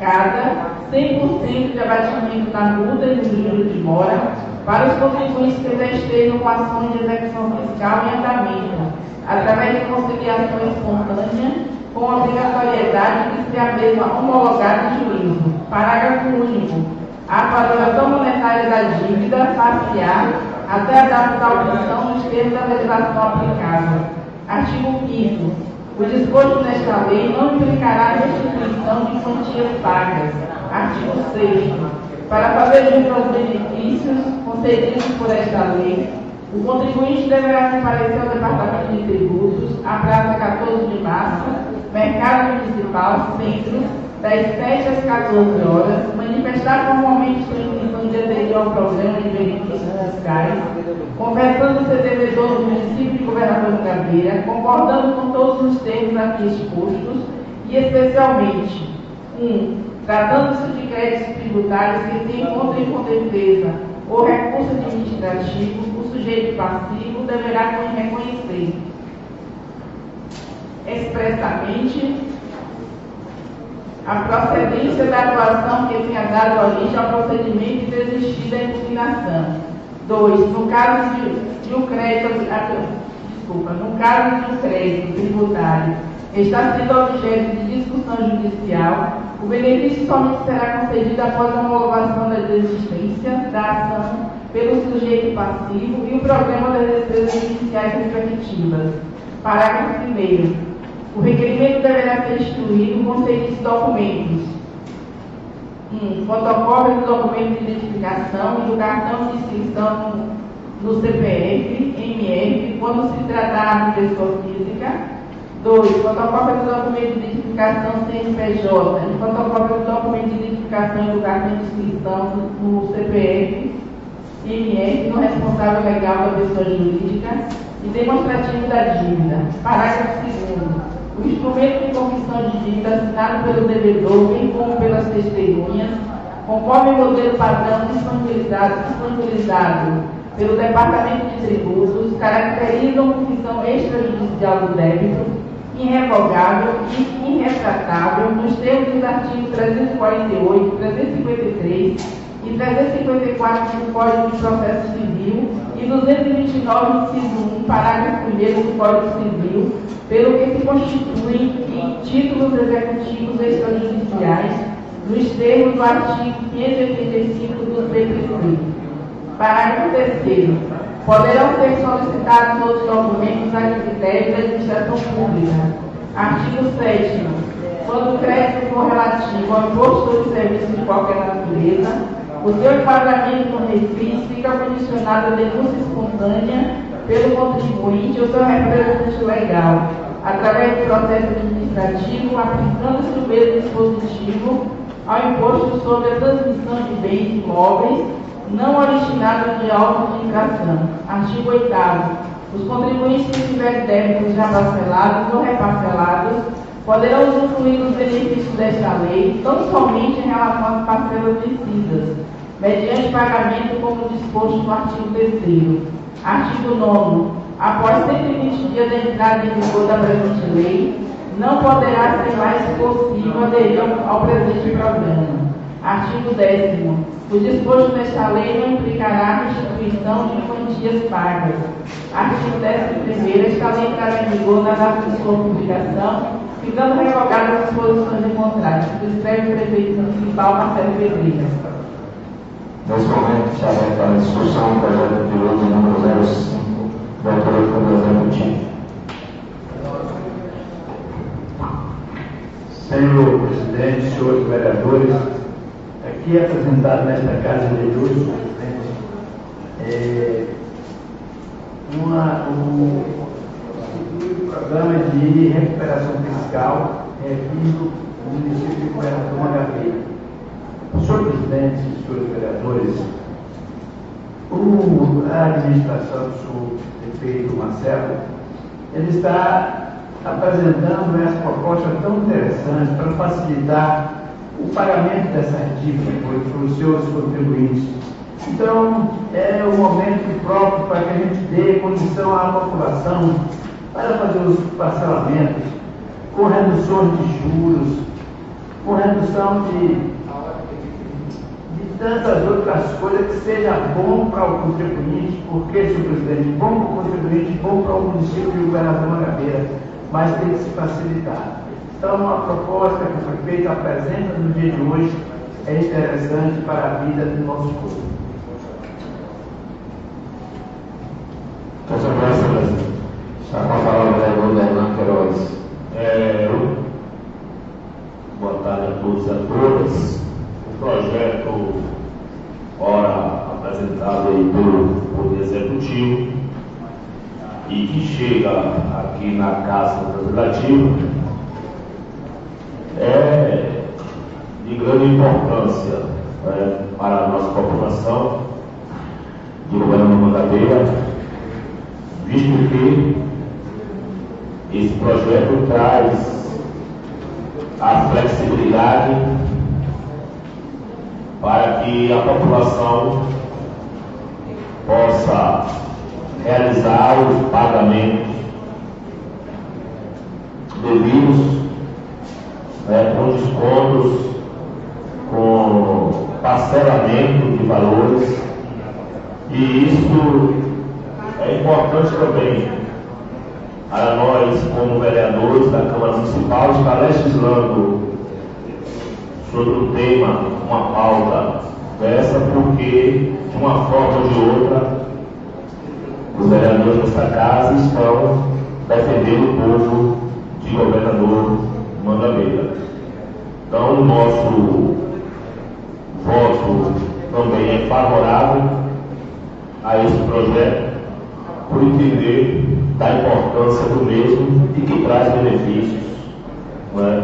B: cada, 100% de abatimento da multa e do juros de mora, para os contribuintes que já estejam com ações de execução fiscal em andamento, através de conciliação espontânea, com obrigatoriedade de ser a mesma homologada em juízo. Parágrafo único. A valorização monetária da dívida far até a data da audição nos termos da legislação aplicável. Artigo 5 O disposto nesta lei não implicará restituição de quantias pagas. Artigo 6 Para fazer jus aos benefícios concedidos por esta lei, o contribuinte deverá comparecer ao Departamento de Tributos, à praça 14 de março, Mercado Municipal, Centro, das 7 às 14 horas, manifestar formalmente sua intenção de aderir ao programa de benefícios fiscais, conversando ser devedor do município de Governador de Gabeira, concordando com todos os termos aqui expostos e, especialmente, 1. Um, Tratando-se de créditos tributários que se encontram com defesa ou recurso administrativo, o sujeito passivo deverá reconhecer expressamente a procedência da atuação que tenha dado origem ao procedimento e desistir da impugnação. 2. No caso de, de um crédito, desculpa, no caso de um crédito tributário está sendo objeto de discussão judicial, o benefício somente será concedido após a homologação da desistência da ação pelo sujeito passivo e o programa das despesas judiciais respectivas. Parágrafo 1 o requerimento deverá ser instruído com seguintes documentos. 1. Um, fotocópia do documento de identificação e do cartão de inscrição no CPF, MF, quando se tratar de pessoa física. 2. Fotocópia do documento de identificação CNPJ e fotocópia do documento de identificação do cartão de inscrição no, CPF, MF, no responsável legal da pessoa jurídica e demonstrativo da dívida. Parágrafo 2 o instrumento de confissão de dívida assinado pelo devedor, bem como pelas testemunhas, conforme o modelo padrão disponibilizado, pelo Departamento de Tributos, caracterizam confissão extrajudicial do débito, irrevogável e irretratável, nos termos dos artigos 348, 353 e 354 do Código de Processo Civil e 229, inciso 1, parágrafo 1 do Código Civil, pelo que se constituem em títulos executivos extrajudiciais, nos termos do artigo 585 do CPC. Parágrafo 3 Poderão ser solicitados outros documentos a critério da administração pública. Artigo 7 Quando o crédito for relativo ao imposto de serviço de qualquer natureza, o seu enquadramento no refis fica condicionado à denúncia espontânea pelo contribuinte ou seu representante legal, através do processo administrativo, aplicando-se o mesmo dispositivo ao imposto sobre a transmissão de bens imóveis não originados de auto de infração. Artigo 8 Os contribuintes que tiverem débitos já parcelados ou reparcelados poderão usufruir dos benefícios desta lei tão somente em relação às parcelas vencidas, mediante pagamento como disposto no artigo 3 Artigo 9 Após 120 dias da entrada em vigor da presente lei, não poderá ser mais possível aderir ao presente programa. Artigo 10 O disposto nesta lei não implicará a restituição de quantias pagas. Artigo 11 Esta lei entrará em vigor na data de sua publicação, ficando revogadas as disposições de contrato. Escreve o prefeito municipal Marcelo Pedreira.
C: Nesse momento, se aberta a discussão do projeto de lei número 05, do autor do Executivo.
F: Senhor presidente, senhores vereadores, aqui é apresentado nesta Casa de Luz, é, uma, um, um programa de recuperação fiscal revindo o município de Governador Mangabeira. Senhor presidente, senhores vereadores, o, a administração do prefeito Marcelo, ele está apresentando essa proposta tão interessante para facilitar o pagamento dessas dívidas para os seus contribuintes. Então, é o momento próprio para que a gente dê condição à população para fazer os parcelamentos, com redução de juros, com redução de tantas outras coisas que seja bom para o contribuinte, porque, senhor presidente, bom para o contribuinte, bom para o município de Governador Mangabeira, mas tem que se facilitar. Então, a proposta que o prefeito apresenta no dia de hoje é interessante para a vida do nosso povo.
C: Muchas gracias. Está com a palavra o vereador Hernan Queiroz.
D: É, boa tarde a todos e a todas projeto, ora apresentado aí pelo Poder Executivo, e que chega aqui na Casa Legislativa, é de grande importância né, para a nossa população de governo Mangabeira, visto que esse projeto traz a flexibilidade para que a população possa realizar os pagamentos devidos né, com descontos, com parcelamento de valores, e isso é importante também para nós, como vereadores da Câmara Municipal, estar legislando sobre o tema, uma pauta dessa, porque, de uma forma ou de outra, os vereadores desta casa estão defendendo o povo de governador Mangabeira. Então, o nosso voto também é favorável a esse projeto, por entender da importância do mesmo e que traz benefícios né,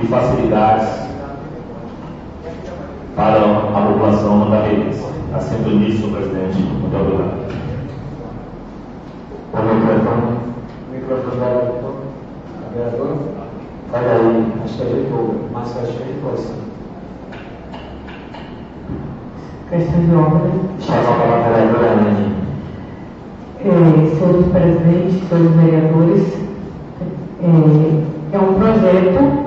D: e facilidades para a população mandabeirense. Assim do início, presidente. Muito obrigado.
C: O microfone. Microfone da vereadora. Olha aí, acho que ajeitou, mais pertinho ajeitou assim.
E: Questão de ordem.
C: Chama a palavra a vereadora Anne.
E: É, senhores presidentes, senhores vereadores, é, é um projeto,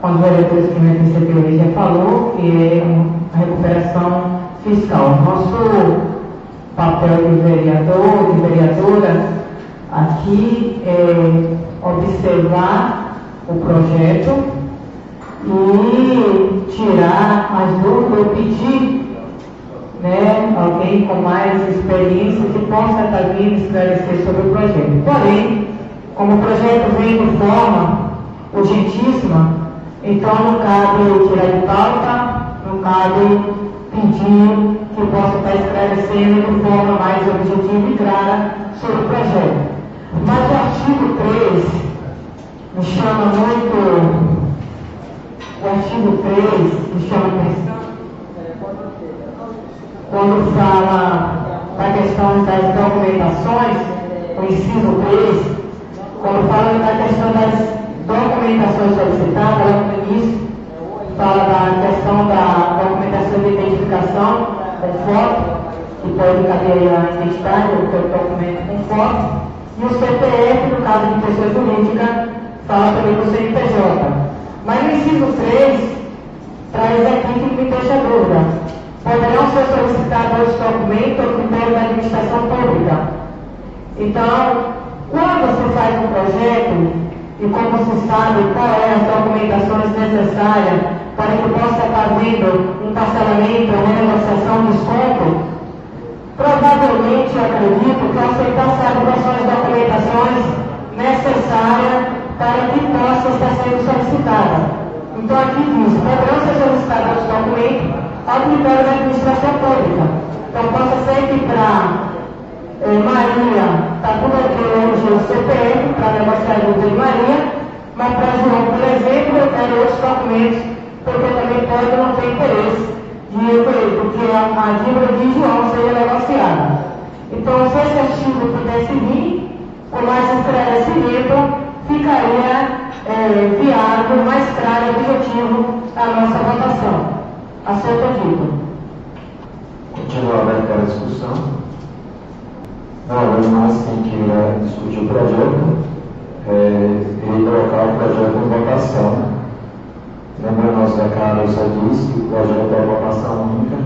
E: como os vereadores que me antecedeu já falou, que é um- a recuperação fiscal. Nosso papel de vereador, de vereadora, aqui é observar o projeto e tirar as dúvidas, ou pedir né, alguém com mais experiência que possa estar vindo esclarecer sobre o projeto. Porém, como o projeto vem de forma urgentíssima, então não cabe tirar de pauta, não cabe pedir que possa estar esclarecendo de forma mais objetiva e clara sobre o projeto. Mas o artigo 3 me chama muito, o artigo 3 me chama atenção quando fala da questão das documentações, o inciso 3, quando fala da questão das documentações solicitadas, lá no início, fala da questão da documentação de identificação com foto, que pode caber a identidade, o documento com foto, e o CPF, no caso de pessoa jurídica, fala também do CNPJ. Mas no inciso 3, traz aqui que me deixa dúvida poderão ser solicitados os documentos ao critério da administração pública. Então, quando se faz um projeto, e como se sabe qual é as documentações necessárias para que possa estar havendo um parcelamento, uma negociação de desconto, provavelmente eu acredito que são as documentações necessárias para que possa estar sendo solicitada. Então aqui diz, poderão ser solicitados os documentos ao critério da administração pública. Então possa ser que para eh, Maria, está tudo aqui hoje o CPF para negociar a de Maria, mas para João, por exemplo, eu quero outros documentos, porque também pode não ter interesse de eu porque a, a dívida de João seria negociada. Então, se esse artigo pudesse vir, com mais esclarecimento, ficaria é, viável, mais claro e objetivo a nossa votação. Aceito o dito.
C: Continua aberta a discussão. Não havendo mais quem queira discutir o projeto, é, ele colocar o projeto em votação. Lembrando aos recados, eu disse que o projeto é votação única,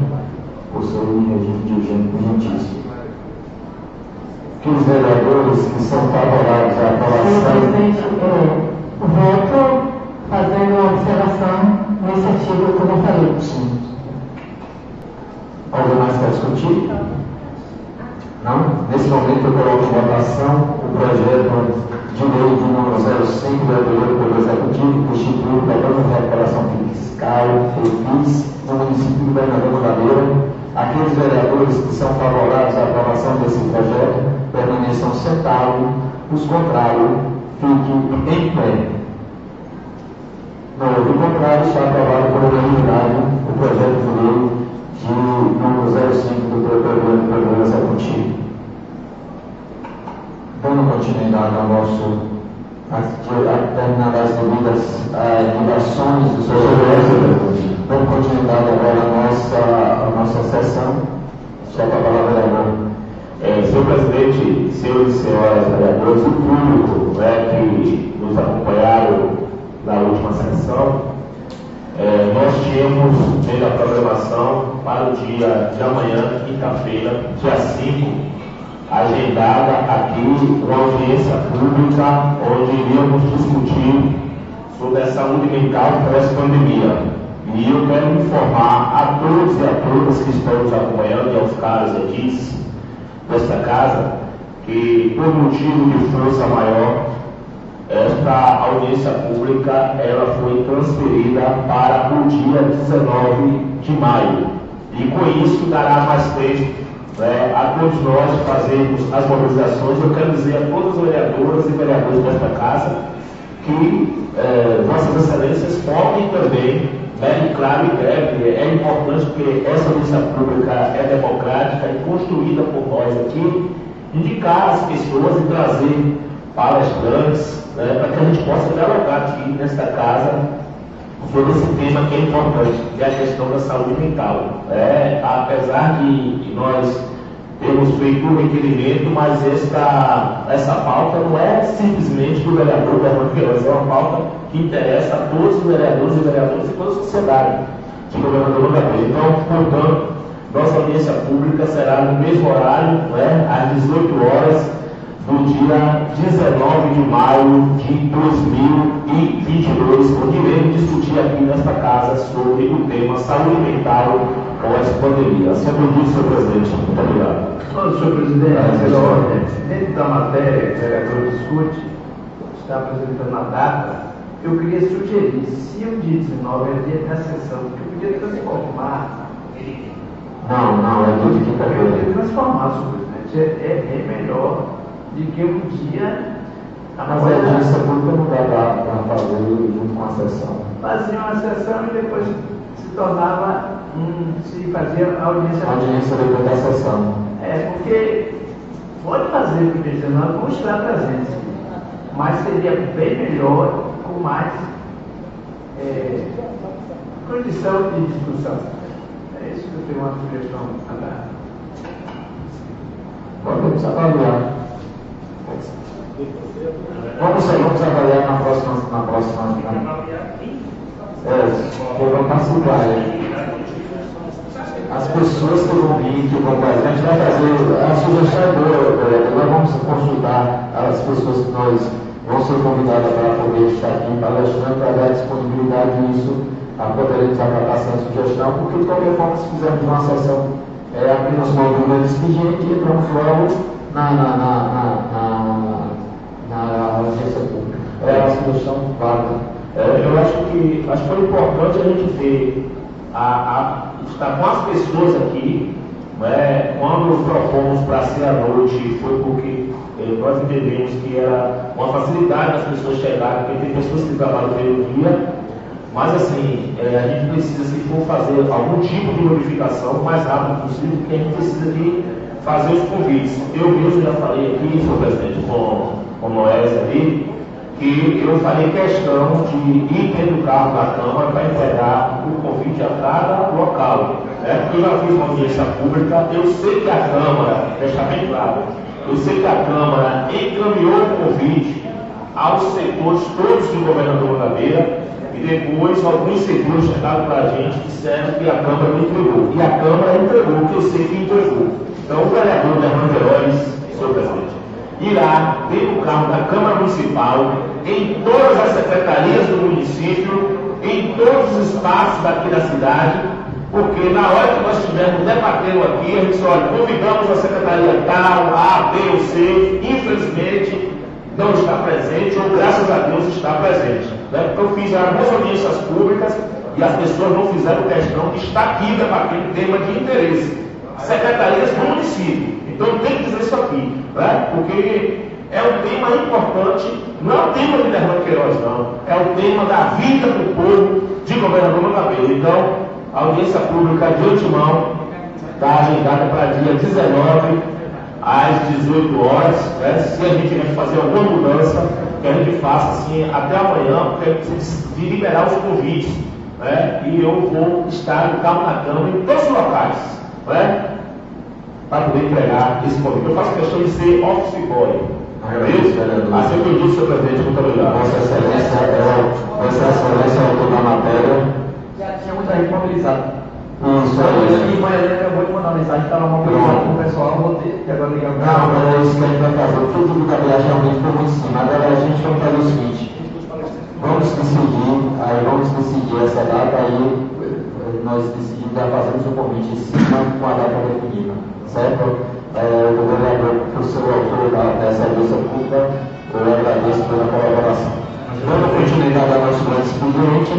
C: por em regime de urgentíssimo. Que os vereadores que são favoráveis à
E: presidente, é, voto fazendo uma observação nesse artigo que eu falei.
C: Sim. Alguém mais quer discutir? Não? Nesse momento eu coloco em votação o projeto de lei de número 05 do Poder Executivo que institui o Programa de Recuperação Fiscal, FIS, no município de Governador Mangabeira. Aqueles vereadores que são favoráveis à aprovação desse projeto permaneçam sentados, os contrários fiquem em pé. No, do contrário, está aprovado por unanimidade o projeto de lei de número 05 do Programa de Programa Executivo. Dando continuidade ao nosso a terminar as devidas uh, ligações dos seus
D: e senhoras vereadores, o público né, que nos acompanharam na última sessão, é, nós tínhamos feito a programação para o dia de amanhã, quinta-feira, dia 5, agendada aqui uma audiência pública onde iríamos discutir sobre a saúde mental pós-pandemia. E eu quero informar a todos e a todas que estão nos acompanhando e aos caros edis desta casa que, por motivo de força maior, esta audiência pública ela foi transferida para o dia 19 de maio. E com isso dará mais tempo né, a todos nós fazermos as mobilizações. Eu quero dizer a todos os vereadores e vereadores desta casa que eh, Vossas Excelências podem também, né, e claro e breve, é importante porque essa audiência pública é democrática e construída por nós aqui, indicar as pessoas e trazer palestrantes né, para que a gente possa dialogar aqui nesta casa sobre esse tema que é importante, que é a questão da saúde mental. É, apesar de nós temos feito um requerimento, mas esta, essa pauta não é simplesmente do vereador Bernardo Queiroz, é uma pauta que interessa a todos os vereadores e vereadoras e toda a sociedade de governador Gabriel. Então, portanto, nossa audiência pública será no mesmo horário, né, às 18 horas, do dia 19 de maio de 2022, onde iremos discutir aqui nesta casa sobre o tema saúde mental pós-pandemia. Senhor Luiz, senhor presidente, muito obrigado.
F: Bom, senhor presidente, ordem, dentro da matéria que o vereador discute, está apresentando a data, eu queria sugerir, se o dia 19 é dia da sessão, que eu podia transformar.
C: Não, não, é de quinta-feira.
F: Eu podia transformar, senhor presidente, é, é, é melhor de que um dia
C: mas a audiência pública não dá para fazer junto com a sessão.
F: Fazia uma sessão e depois se tornava um, se fazia audiência.
C: Audiência depois da sessão.
F: É, porque pode fazer o que não vamos estar presentes, mas seria bem melhor, com mais é, condição de discussão. Eu tenho uma sugestão a dar.
C: Podemos avaliar. Vamos, vamos avaliar na próxima. Na próxima né? É, vamos participar. As pessoas que vão vir, que vão fazer, a gente vai fazer a sugestão é boa, nós vamos consultar as pessoas que nós vão ser convidadas para poder estar aqui palestrando, para dar disponibilidade nisso, a poderem acatar essa sugestão, porque de qualquer forma, se fizermos uma sessão é, apenas uma dúvida expediente, entramos logo na, na, na, na, audiência pública. É a solução válida.
D: É, eu acho que, acho que foi importante a gente ter, a, a, estar com as pessoas aqui, né, quando propomos para ser à noite, foi porque eh, nós entendemos que era uma facilidade das pessoas chegarem, porque tem pessoas que trabalham pelo dia, mas assim, eh, a gente precisa, se for fazer algum tipo de modificação, o mais rápido possível, porque a gente precisa de fazer os convites. Eu mesmo já falei aqui, senhor presidente, com, com Noés ali, que eu farei questão de ir dentro do carro da Câmara para entregar o convite a cada local. Né? Porque eu já fiz uma audiência pública, eu sei que a Câmara, deixar bem claro, eu sei que a Câmara encaminhou o convite aos setores todos do governador Mangabeira e depois alguns setores chegaram para a gente disseram que a Câmara não entregou. E a Câmara entregou, que eu sei que entregou. Então, o vereador Hermano Heróis, senhor presidente, irá ter o carro da Câmara Municipal em todas as secretarias do município, em todos os espaços daqui da cidade, porque na hora que nós estivermos debatendo aqui, a gente diz, olha, convidamos a secretaria tal, A, B ou C, infelizmente não está presente, ou graças a Deus está presente. Né? Porque eu fiz algumas audiências públicas e as pessoas não fizeram questão de estar aqui debatendo tema de interesse secretarias do município. Então tem que dizer isso aqui, né? porque é um tema importante, não é o tema de Fernando Queiroz, não, é o tema da vida do povo de governador Mangabeira. Então, a audiência pública de ultimão está agendada para dia 19, às 18 horas. Né? Se a gente tiver fazer alguma mudança, que a gente faça assim até amanhã, porque de liberar os convites. Né? E eu vou estar no carro na cama em todos os locais. Né? Para poder entregar esse convite. Eu faço questão de ser office boy.
C: Agradeço, vereador.
D: Assim que eu disse, senhor presidente, muito obrigado.
C: Vossa Excelência é Vossa Excelência é autor da matéria.
J: Já tinha muita gente mobilizada.
C: Isso aí.
J: que amanhã acabou de mandar uma mensagem, estava mobilizado com o pessoal, vou ter que agora ligar o
C: Não, mas é isso que a gente vai fazer. Tudo do cabelagem realmente foi muito cima. Agora a gente vai fazer o seguinte. Vamos decidir, aí vamos decidir essa data aí, eh, nós decidimos, já fazemos o convite em cima com a data definida, certo? Eh, o ser o autor dessa audiência pública, eu agradeço pela colaboração. Dando continuidade ao nosso grande expediente,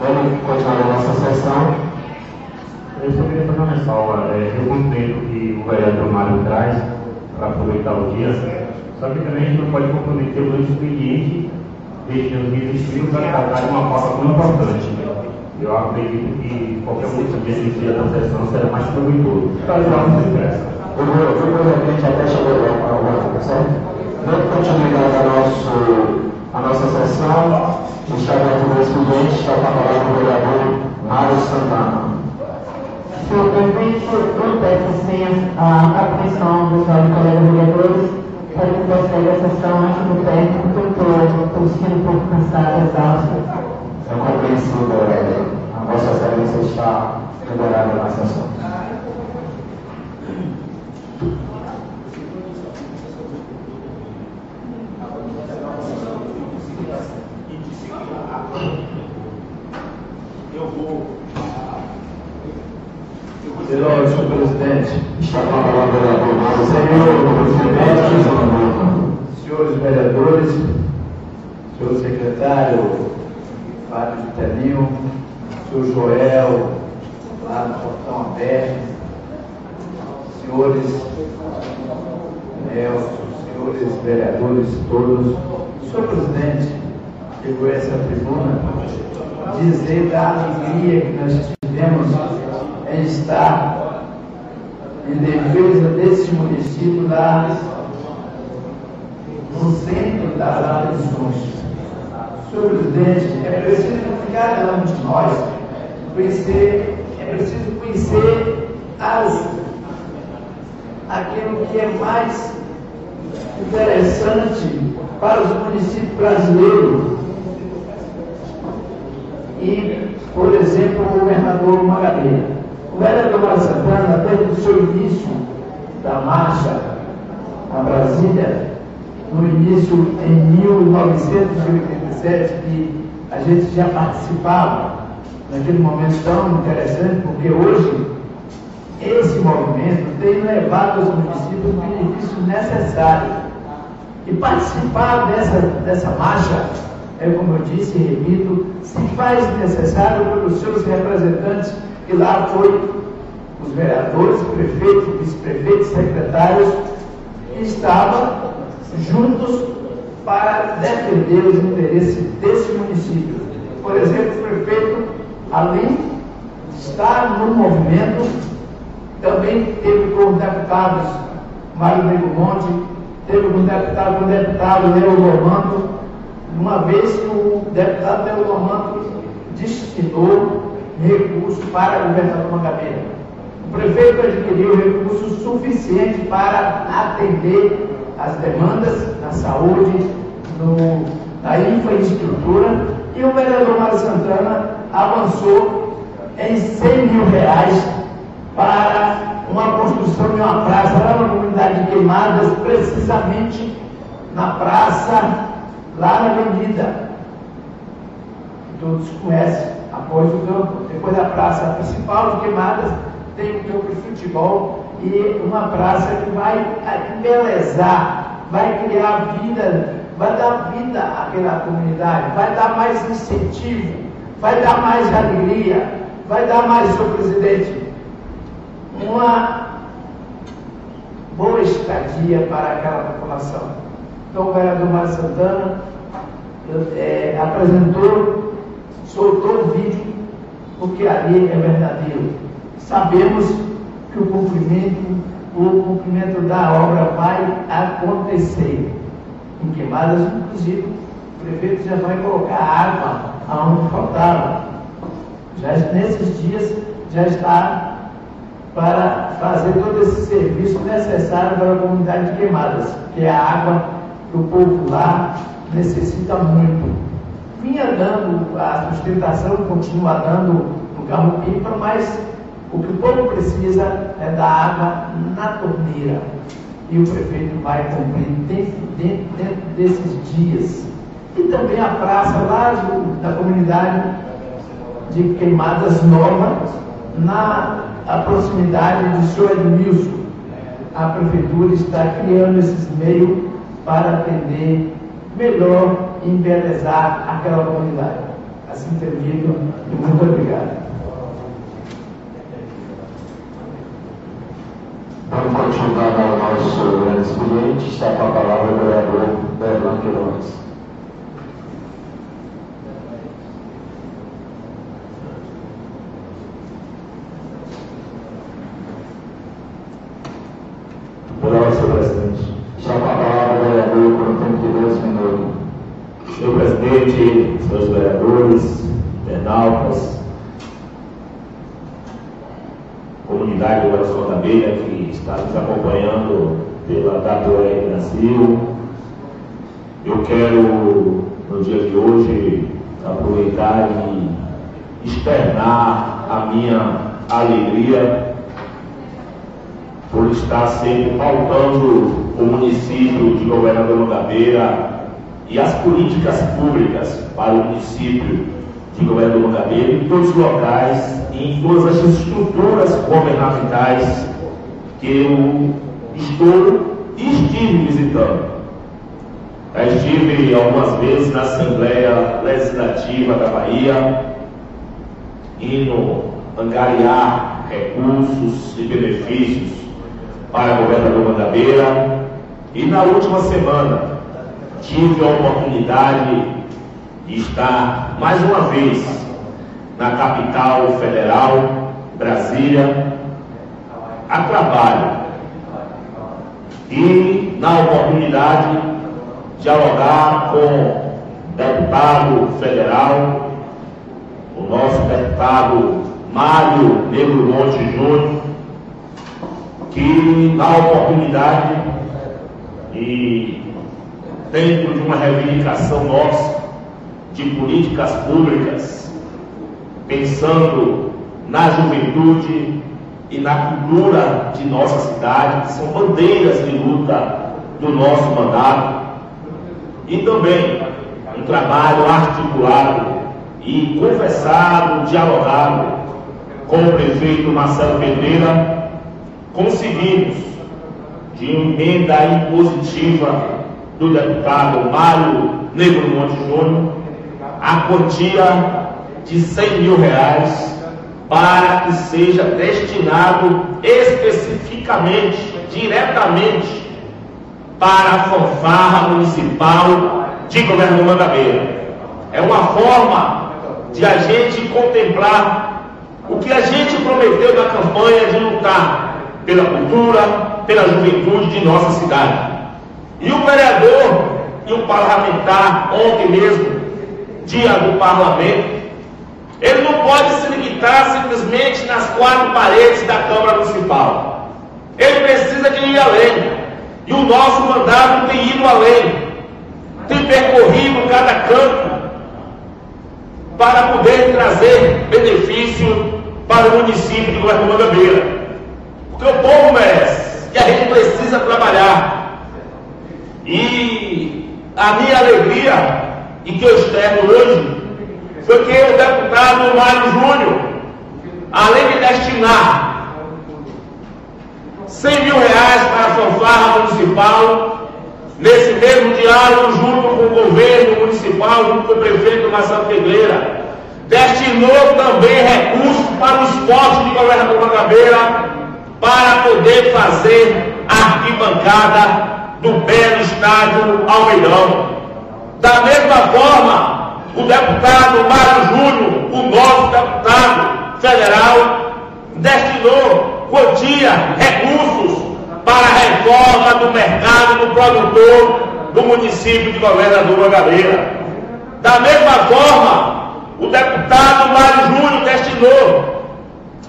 C: vamos continuar a nossa sessão.
K: Eu só queria fazer uma ressalva. É, eu compreendo que o vereador Mário traz para aproveitar o dia, só que também a gente não pode comprometer o expediente deixando de existir para tratar de uma pauta tão importante. Eu acredito que qualquer dia de dia da sessão será mais proveitoso. Já não se pressa.
C: Eu vou, eu vou a gente até chegar lá para o certo? Dando continuidade à, nosso, à nossa sessão, o chamamento do expediente está com a palavra o vereador Mário Santana.
E: Senhor presidente, eu peço sim a atenção dos nossos colegas vereadores para que prossegue a sessão antes do término, porque eu estou sentindo um pouco cansado, exausto.
C: É compreensível, vereador. A Vossa Excelência está liberada na sessão.
F: Senhor, senhor presidente, Senhor senhores vereadores, senhor secretário Fábio Vitalinho, senhor Joel, lá no Portão Aberto, senhores Nelson, senhores vereadores todos, senhor presidente, chegou essa tribuna dizer da alegria que nós tivemos em estar em defesa desse município lá no centro das atenções. Senhor presidente, é preciso que cada um de nós conhecer, é preciso conhecer as, aquilo que é mais interessante para os municípios brasileiros. E, por exemplo, o governador Magabeira. O vereador Mário Santana, desde o seu início da marcha a Brasília, no início em 1987, que a gente já participava naquele momento tão interessante, porque hoje esse movimento tem levado aos municípios o benefício necessário. E participar dessa, dessa marcha, é como eu disse e repito, se faz necessário pelos seus representantes, que lá foi os vereadores, prefeitos, vice-prefeitos, secretários, que estavam juntos para defender os interesses desse município. Por exemplo, o prefeito, além de estar no movimento, também teve como deputados Mário Nego Monte, teve como deputado, como deputado Leo Romano, uma vez que o deputado Leo Romano destinou recursos para o governador Mangabeira. O prefeito adquiriu recursos suficientes para atender as demandas na saúde, no, na infraestrutura, e o vereador Mário Santana avançou em 100 mil reais para uma construção de uma praça lá na comunidade de Queimadas, precisamente na praça, lá na avenida. Todos conhecem, após o campo. Depois da praça principal de Queimadas, tem o campo de futebol e uma praça que vai embelezar, vai criar vida, vai dar vida àquela comunidade, vai dar mais incentivo, vai dar mais alegria, vai dar mais, senhor presidente, uma boa estadia para aquela população. Então o vereador Mário Santana é, apresentou, soltou o vídeo, porque ali é verdadeiro. Sabemos que o cumprimento, o cumprimento da obra vai acontecer. Em queimadas, inclusive, o prefeito já vai colocar água aonde faltava. Já, nesses dias já está para fazer todo esse serviço necessário para a comunidade de queimadas, que a água que o povo lá necessita muito. Vinha dando a sustentação, continua dando no carro-pipa, mas o que o povo precisa é da água na torneira. E o prefeito vai cumprir dentro, dentro, dentro desses dias. E também a praça lá da comunidade de Queimadas Nova, na proximidade de Sr. Edmilson. A prefeitura está criando esses meios para atender melhor embelezar aquela comunidade. Assim termino e muito obrigado.
C: Vamos continuar o nosso grande expediente. Está com a palavra o vereador Berlan Queiroz.
D: Obrigado, senhor presidente. Brasil Contabeira que está nos acompanhando pela WR Brasil. Eu quero, no dia de hoje, aproveitar e externar a minha alegria por estar sempre pautando o município de Governador Mangabeira e as políticas públicas para o município de Governador Mangabeira em todos os locais e em todas as estruturas governamentais que eu estou e estive visitando. Já estive algumas vezes na Assembleia Legislativa da Bahia, indo angariar recursos e benefícios para o governador Mangabeira. E na última semana tive a oportunidade de estar mais uma vez na capital federal, Brasília, a trabalho. E na oportunidade dialogar com deputado federal, o nosso deputado Mário Negro Monte Júnior, que na oportunidade e dentro de uma reivindicação nossa de políticas públicas, pensando na juventude e na cultura de nossa cidade, que são bandeiras de luta do nosso mandato, e também um trabalho articulado e conversado, dialogado com o prefeito Marcelo Pedreira, conseguimos, de emenda impositiva do deputado Mário Negro Monte Júnior, a quantia de 100 mil reais para que seja destinado especificamente, diretamente, para a fanfarra municipal de Governador Mangabeira. É uma forma de a gente contemplar o que a gente prometeu na campanha de lutar pela cultura, pela juventude de nossa cidade. E o vereador e o parlamentar, ontem mesmo, dia do parlamento, ele não pode se limitar simplesmente nas quatro paredes da Câmara Municipal. Ele precisa de ir além. E o nosso mandato tem ido além. Tem percorrido cada campo para poder trazer benefício para o município de Governador Mangabeira. Porque o povo merece. E a gente precisa trabalhar. E a minha alegria, e que eu externo hoje, foi que o deputado Mário Júnior, além de destinar 100 mil reais para a fanfarra municipal, nesse mesmo diálogo, junto com o governo municipal, junto com o prefeito Marcelo Pedreira, destinou também recursos para o esporte de governador Mangabeira, para poder fazer a arquibancada do belo estádio Almeidão. Da mesma forma, o deputado Mário Júnior, o nosso deputado federal, destinou quantia, recursos para a reforma do mercado do produtor do município de Governador Mangabeira. Da mesma forma, o deputado Mário Júnior destinou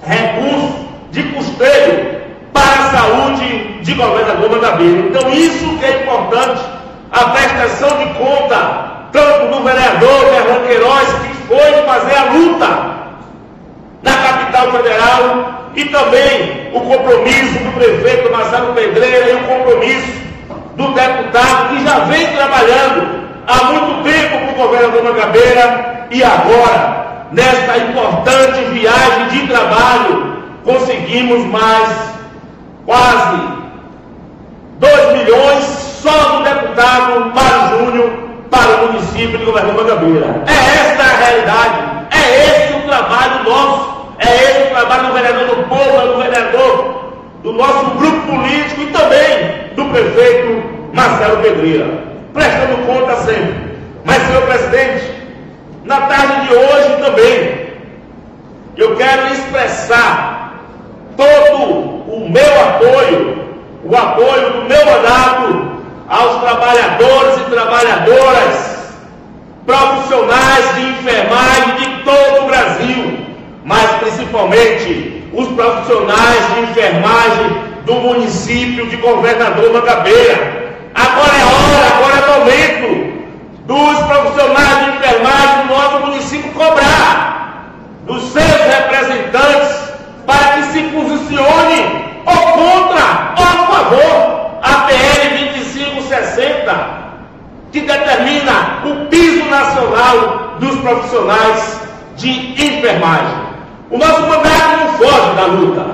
D: recursos de custeio para a saúde de Governador Mangabeira. Então, isso que é importante, a prestação de conta, tanto do vereador Fernando Queiroz, que foi fazer a luta na capital federal, e também o compromisso do prefeito Marcelo Pedreira e o compromisso do deputado que já vem trabalhando há muito tempo com o governador Mangabeira e agora, nesta importante viagem de trabalho, conseguimos mais quase 2 milhões só do deputado Mário Júnior para o município de governador Mangabeira. É esta a realidade, é esse o trabalho nosso, é esse o trabalho do vereador do povo, do vereador do nosso grupo político e também do prefeito Marcelo Pedreira, prestando conta sempre. Mas, senhor presidente, na tarde de hoje também, eu quero expressar todo o meu apoio, o apoio do meu mandato aos trabalhadores e trabalhadoras, profissionais de enfermagem de todo o Brasil, mas principalmente os profissionais de enfermagem do município de Governador Mangabeira. Agora é hora, agora é momento dos profissionais de enfermagem do nosso município cobrar dos seus representantes para que se posicione ou contra ou a favor a PL 2560 que determina o piso nacional dos profissionais de enfermagem. O nosso mandato não foge da luta.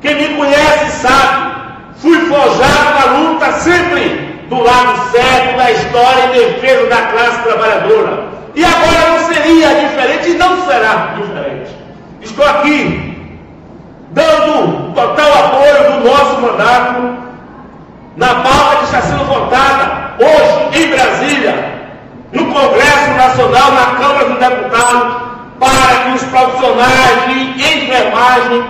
D: Quem me conhece sabe, fui forjado na luta sempre do lado certo da história em defesa da classe trabalhadora. E agora não seria diferente e não será diferente. Estou aqui dando total apoio do nosso mandato na pauta que está sendo votada hoje em Brasília, no Congresso Nacional, na Câmara dos Deputados, para que os profissionais de enfermagem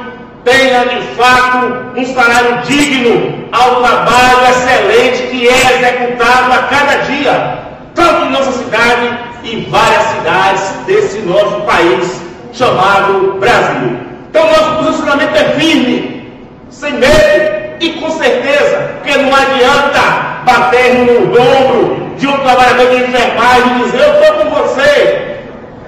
D: tenham de fato um salário digno ao trabalho excelente que é executado a cada dia, tanto em nossa cidade e várias cidades desse nosso país chamado Brasil. Então nosso posicionamento é firme, sem medo e com certeza, porque não adianta bater no ombro de um trabalhador de enfermagem e dizer eu estou com você,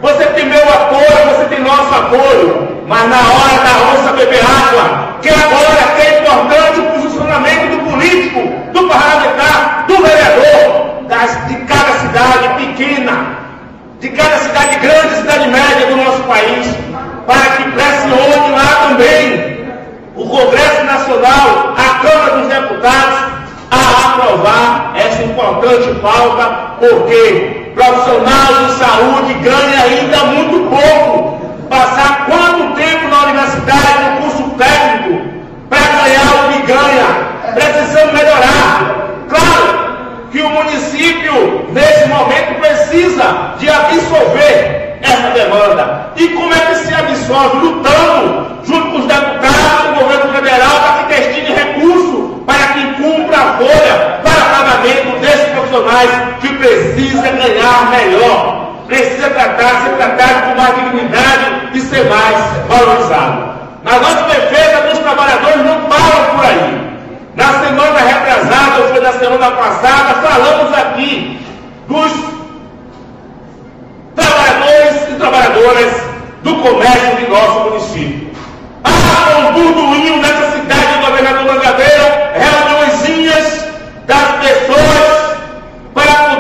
D: você tem meu apoio, você tem nosso apoio. Mas na hora da onça beber água, que agora que é importante o posicionamento do político, do parlamentar, do vereador, das, de cada cidade pequena, de cada cidade grande, cidade média do nosso país, para que pressione lá também o Congresso Nacional, a Câmara dos Deputados, a aprovar essa importante pauta, porque profissional de saúde ganha ainda muito pouco. Passar quanto tempo na universidade, no curso técnico, para ganhar o que ganha? Precisamos melhorar. Claro que o município, nesse momento, precisa de absorver essa demanda. E como é que se absorve? Lutando junto com os deputados do governo federal para que destine recurso para que cumpra a folha para pagamento desses profissionais que precisa ganhar melhor, precisa tratar, ser tratado com mais dignidade e ser mais valorizado. Na nossa defesa dos trabalhadores não param por aí. Na semana retrasada, ou foi na semana passada, falamos aqui dos trabalhadores e trabalhadoras do comércio de nosso município. Há um burburinho nessa cidade do governador Mangabeira, reuniõezinhas das pessoas para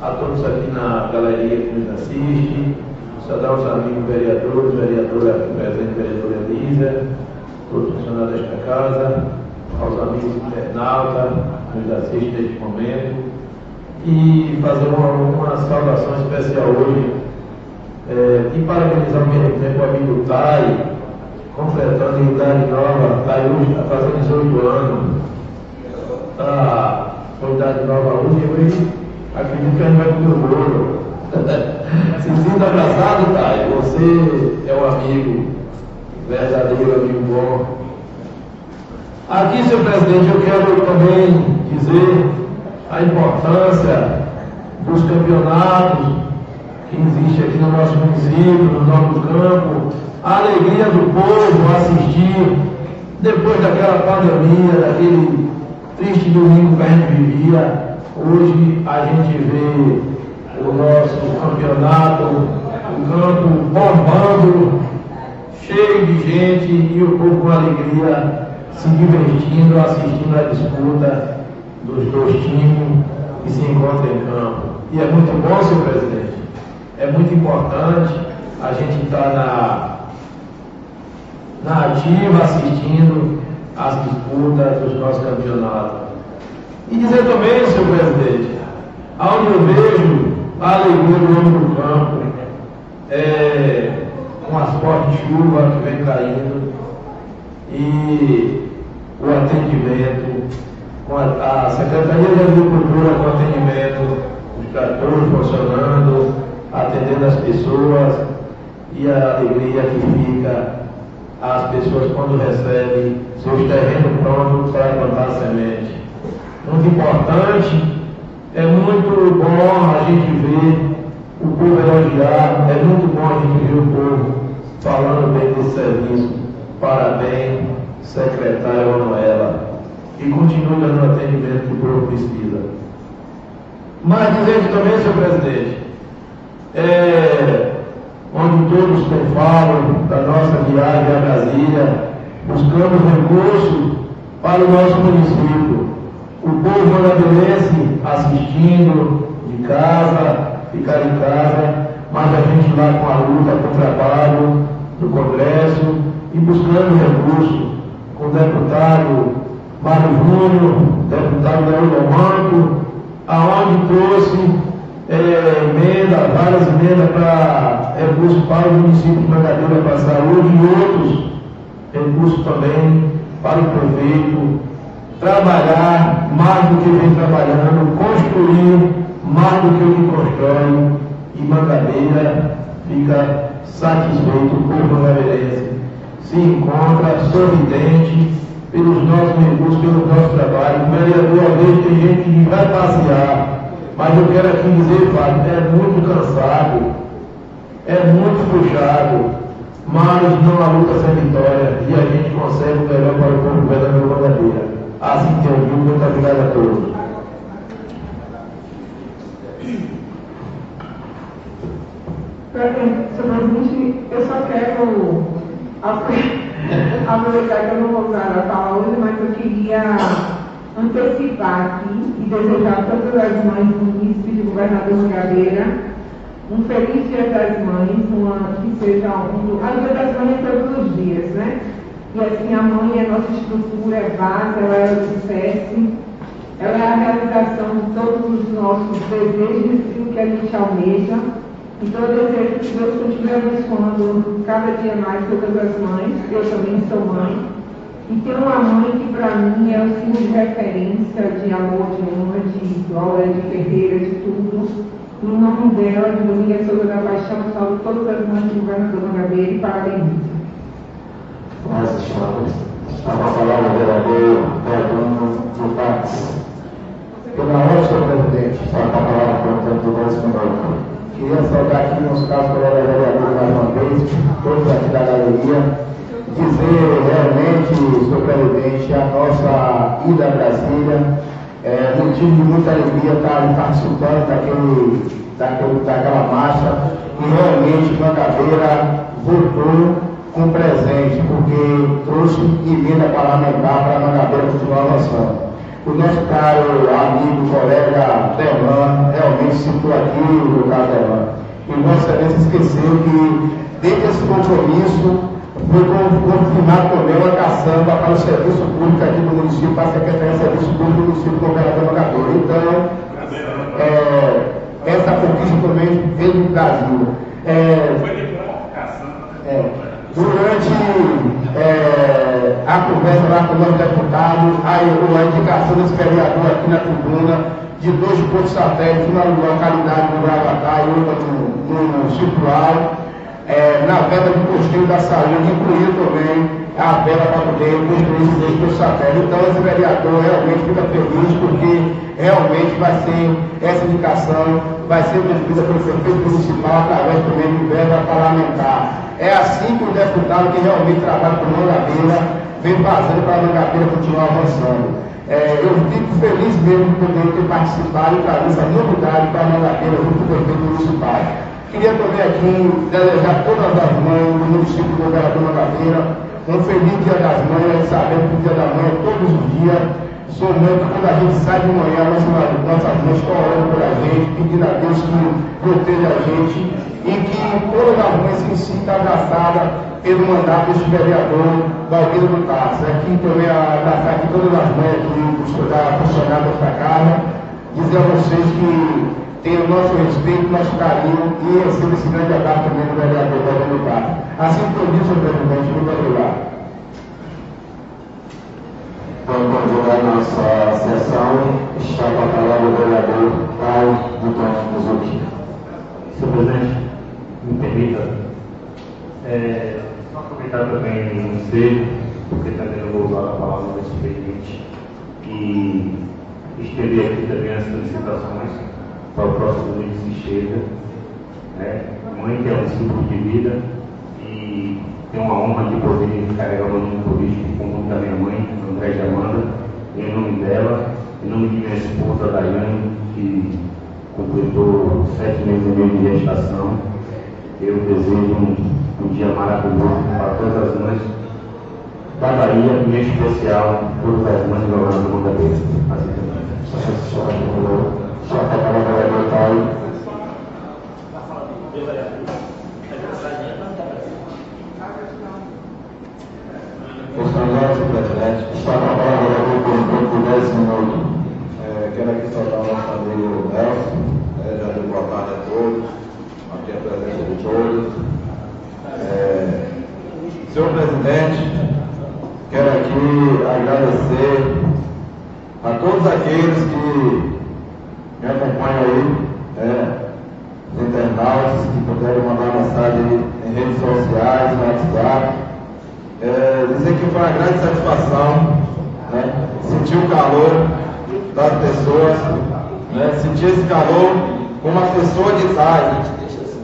D: a
L: todos aqui na galeria que nos assiste, saudar os amigos vereadores, vereadora presente, vereadora Elisa, todos os funcionários desta casa, aos amigos internautas que nos assistem neste momento. E fazer uma, uma saudação especial hoje é, e parabenizar ao mesmo tempo o amigo Tai, completando idade nova, Tai hoje está fazendo 18 anos, está com idade nova hoje, eu acredito que a gente vai comer o bolo. Se sinta abraçado, Tai, você é um amigo, verdadeiro amigo bom. Aqui, senhor presidente, eu quero também dizer a importância dos campeonatos que existem aqui no nosso município, no nosso campo, a alegria do povo assistir, depois daquela pandemia, daquele triste domingo que a gente vivia, hoje a gente vê o nosso campeonato, o campo bombando, cheio de gente e o povo com alegria se divertindo, assistindo a disputa dos dois times que se encontram em campo. E é muito bom, senhor presidente, é muito importante a gente estar na, na ativa assistindo as disputas dos nossos campeonatos. E dizer também, senhor presidente, aonde eu vejo a alegria do homem do campo, é, com as fortes chuvas que vem caindo e o atendimento, a, a Secretaria de Agricultura com atendimento, os tratores funcionando, atendendo as pessoas e a alegria que fica as pessoas quando recebem seus terrenos prontos para plantar semente. Muito importante, é muito bom a gente ver o povo elogiar, é muito bom a gente ver o povo falando bem desse serviço. Parabéns, secretária Manuela. E continue dando atendimento que o povo precisa. Mas dizendo também, senhor presidente, é, onde todos falam da nossa viagem a Brasília, buscamos recursos para o nosso município. O povo manabilense assistindo de casa, ficar em casa, mas a gente lá com a luta, com o trabalho no Congresso e buscando recursos com o deputado Mário Júnior, deputado Leandro Manco, aonde trouxe é, emenda, várias emendas para recursos para o município de Mangadeira para a saúde e outros recursos também para o prefeito
M: trabalhar mais do que vem trabalhando, construir mais do que o que constrói, e Mangabeira fica satisfeito por Mangabeirense. Se encontra sorridente pelos nossos recursos, pelo nosso trabalho. O vereador, às vezes, tem gente que vai passear, mas eu quero aqui dizer, Fábio, é muito cansado, é muito puxado, mas não há luta sem vitória e a gente consegue o melhor para o povo verdadeiro Mangabeira. Que eu vi, muito obrigado a todos.
N: Senhor eu só quero aproveitar que eu não vou usar a fala hoje, mas eu queria antecipar aqui e desejar a todas as mães do município de Governador Mangabeira um feliz Dia das Mães, uma, que seja um. A Dia das Mães é todos os dias, né? E assim, a mãe é a nossa estrutura, é base, ela é o alicerce, ela é a realização de todos os nossos desejos e o que a gente almeja. Então eu desejo que Deus continue abençoando cada dia mais todas as mães, eu também sou mãe. E tem uma mãe que para mim é o símbolo de referência, de amor, de honra, de glória, de guerreira, de tudo. Em nome dela, de Dominga Souza da Paixão, salvo todas as mães do governador Mangabeira e parabéns.
O: Estamos, estava a palavra do vereador Pedro do Pax. Pela senhor presidente, está a palavra tempo de dois minutos. Queria saudar aqui meus caros colegas vereadores mais uma vez, todos aqui da galeria, dizer realmente, senhor presidente, a nossa ida a Brasília, é motivo de muita alegria estar participando daquele, daquele, daquela marcha, e realmente Mangabeira voltou com presente, porque trouxe emenda parlamentar para a Mangabeira continuar avançando o nosso caro amigo, colega Derlan, realmente citou aqui o caso Derlan. E Vossa Excelência esqueceu que, dentro desse compromisso, foi confirmado também uma caçamba para o serviço público aqui do município, para a Secretaria de Serviço Público do município do Governador Mangabeira. Então, é, essa conquista também veio do Brasil. É, é, durante é, a conversa lá com os deputados, a, a indicação desse vereador aqui na tribuna de dois pontos satélites, uma localidade do Gravatá e outra no, no é, na verba de custeio da saúde, incluindo também a verba para poder construir esses dois pontos satélites. Então, esse vereador realmente fica feliz porque realmente vai ser, essa indicação vai ser cumprida pelo prefeito municipal através também de verba parlamentar. É assim que o deputado que realmente trabalha com Mangabeira vem fazendo para a Mangabeira continuar avançando. É, eu fico feliz mesmo de poder ter participado e trazer essa novidade para a Mangabeira junto com o prefeito municipal. Queria também aqui desejar todas as mães do município do governador Mangabeira um feliz dia das mães, sabendo que o dia da mãe é todos os dias. Que quando a gente sai de manhã, nossas, nossas mães estão orando por a gente, pedindo a Deus que proteja a gente e que todas as mães em si está abraçada pelo mandato deste vereador Valdir do Tarso. Aqui também abraçar aqui todas as mães aqui, da funcionária desta casa, dizer a vocês que tem o nosso respeito, nosso carinho e receba esse grande abraço também do vereador Valdir do Tarso. Assim eu disse, senhor presidente, muito obrigado. Vamos continuar nossa sessão. Está com a palavra o vereador Caio do Tom Muzuki.
K: Senhor presidente, me permita, é, só aproveitar também o ensejo, porque também eu vou usar a palavra do expediente, e estender aqui também as felicitações para o próximo mês que chega. Né? Mãe que é um símbolo de vida e tem uma honra de poder carregar o nome político com o nome da minha mãe, André de Amanda, em nome dela, em nome de minha esposa Daiane, que completou sete meses e meio de gestação eu desejo um, um dia maravilhoso para todas as mães da Bahia, e em especial todas as mães do Leonardo Mangabeira. Assim também. Só a palavra vai voltar
O: Senhor presidente, está com a palavra por de 10 minutos. É, quero aqui saudar o nosso amigo Nelson, é, já deu boa tarde a todos aqui a presença de todos. É, senhor presidente, quero aqui agradecer
I: a todos aqueles que me acompanham aí, é, os internautas que puderam mandar mensagem em redes sociais, no WhatsApp, é, dizer que foi uma grande satisfação né, sentir o calor das pessoas, né, sentir esse calor com uma pessoa de idade.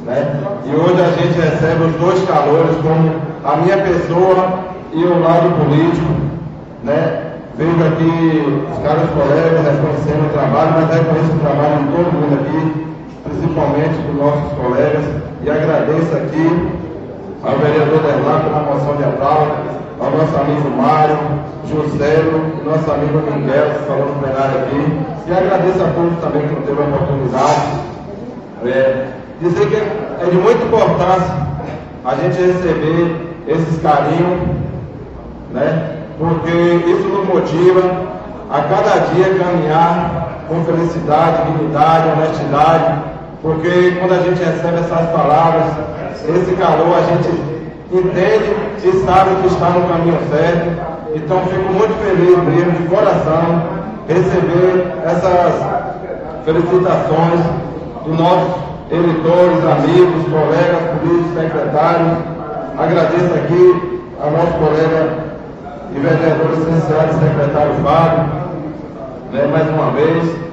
I: Né, e hoje a gente recebe os dois calores, como a minha pessoa e o lado político. Né, Vejo aqui os caras colegas reconhecendo o trabalho, mas reconheço o trabalho de todo mundo aqui, principalmente dos nossos colegas, e agradeço aqui ao vereador Derlan pela moção de aplauso, ao nosso amigo Mário, Juscelio, nosso amigo Miguel, que falou no plenário aqui, e agradeço a todos também que teve a oportunidade. É, dizer que é de muita importância a gente receber esses carinhos, né? porque isso nos motiva a cada dia caminhar com felicidade, dignidade, honestidade, porque quando a gente recebe essas palavras, esse calor, a gente entende e sabe que está no caminho certo. Então fico muito feliz mesmo, de coração, receber essas felicitações dos nossos eleitores, amigos, colegas, políticos, secretários. Agradeço aqui ao nosso colega e vereador licenciado secretário Fábio, né, mais uma vez,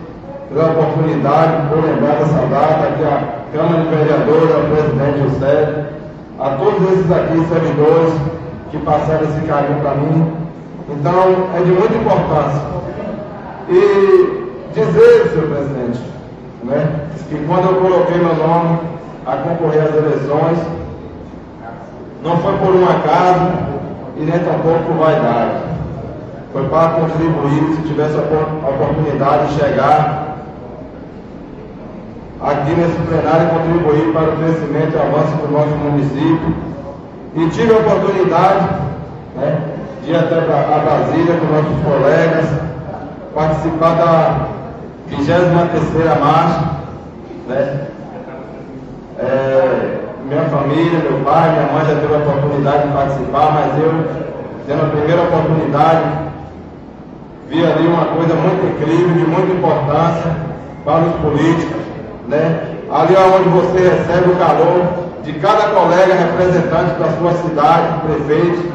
I: pela oportunidade, por lembrar dessa data, aqui a Câmara de Vereadores, ao presidente José, a todos esses aqui servidores que passaram esse carinho para mim. Então, é de muita importância. E dizer, senhor presidente, né, que quando eu coloquei meu nome a concorrer às eleições, não foi por um acaso, e nem tampouco por vaidade. Foi para contribuir, se tivesse a oportunidade de chegar aqui nesse plenário contribuir para o crescimento e avanço do nosso município. E tive a oportunidade né, de ir até a Brasília com nossos colegas, participar da 23 marcha. Né, é, minha família, meu pai, minha mãe já teve a oportunidade de participar, mas eu, tendo a primeira oportunidade, vi ali uma coisa muito incrível, de muita importância para os políticos, né? Ali é onde você recebe o calor de cada colega representante da sua cidade, prefeito,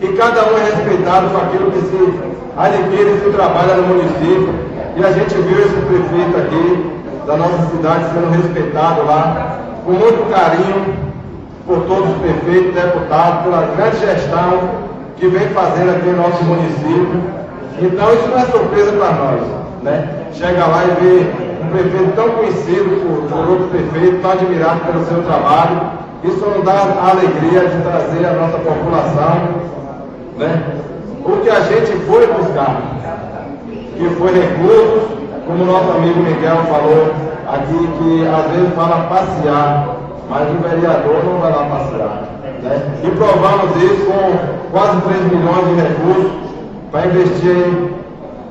I: e cada um é respeitado com aquilo que se adquire, se trabalha no município. E a gente viu esse prefeito aqui da nossa cidade sendo respeitado lá com muito carinho por todos os prefeitos, deputados, pela grande gestão que vem fazendo aqui no nosso município. Então isso não é surpresa para nós. Né? Chega lá e vê prefeito tão conhecido por, por outro prefeito, tão admirado pelo seu trabalho. Isso nos dá a alegria de trazer a nossa população né? o que a gente foi buscar, que foi recursos, como nosso amigo Miguel falou, aqui que às vezes fala passear, mas o vereador não vai lá passear. Né? E provamos isso com quase 3 milhões de recursos para investir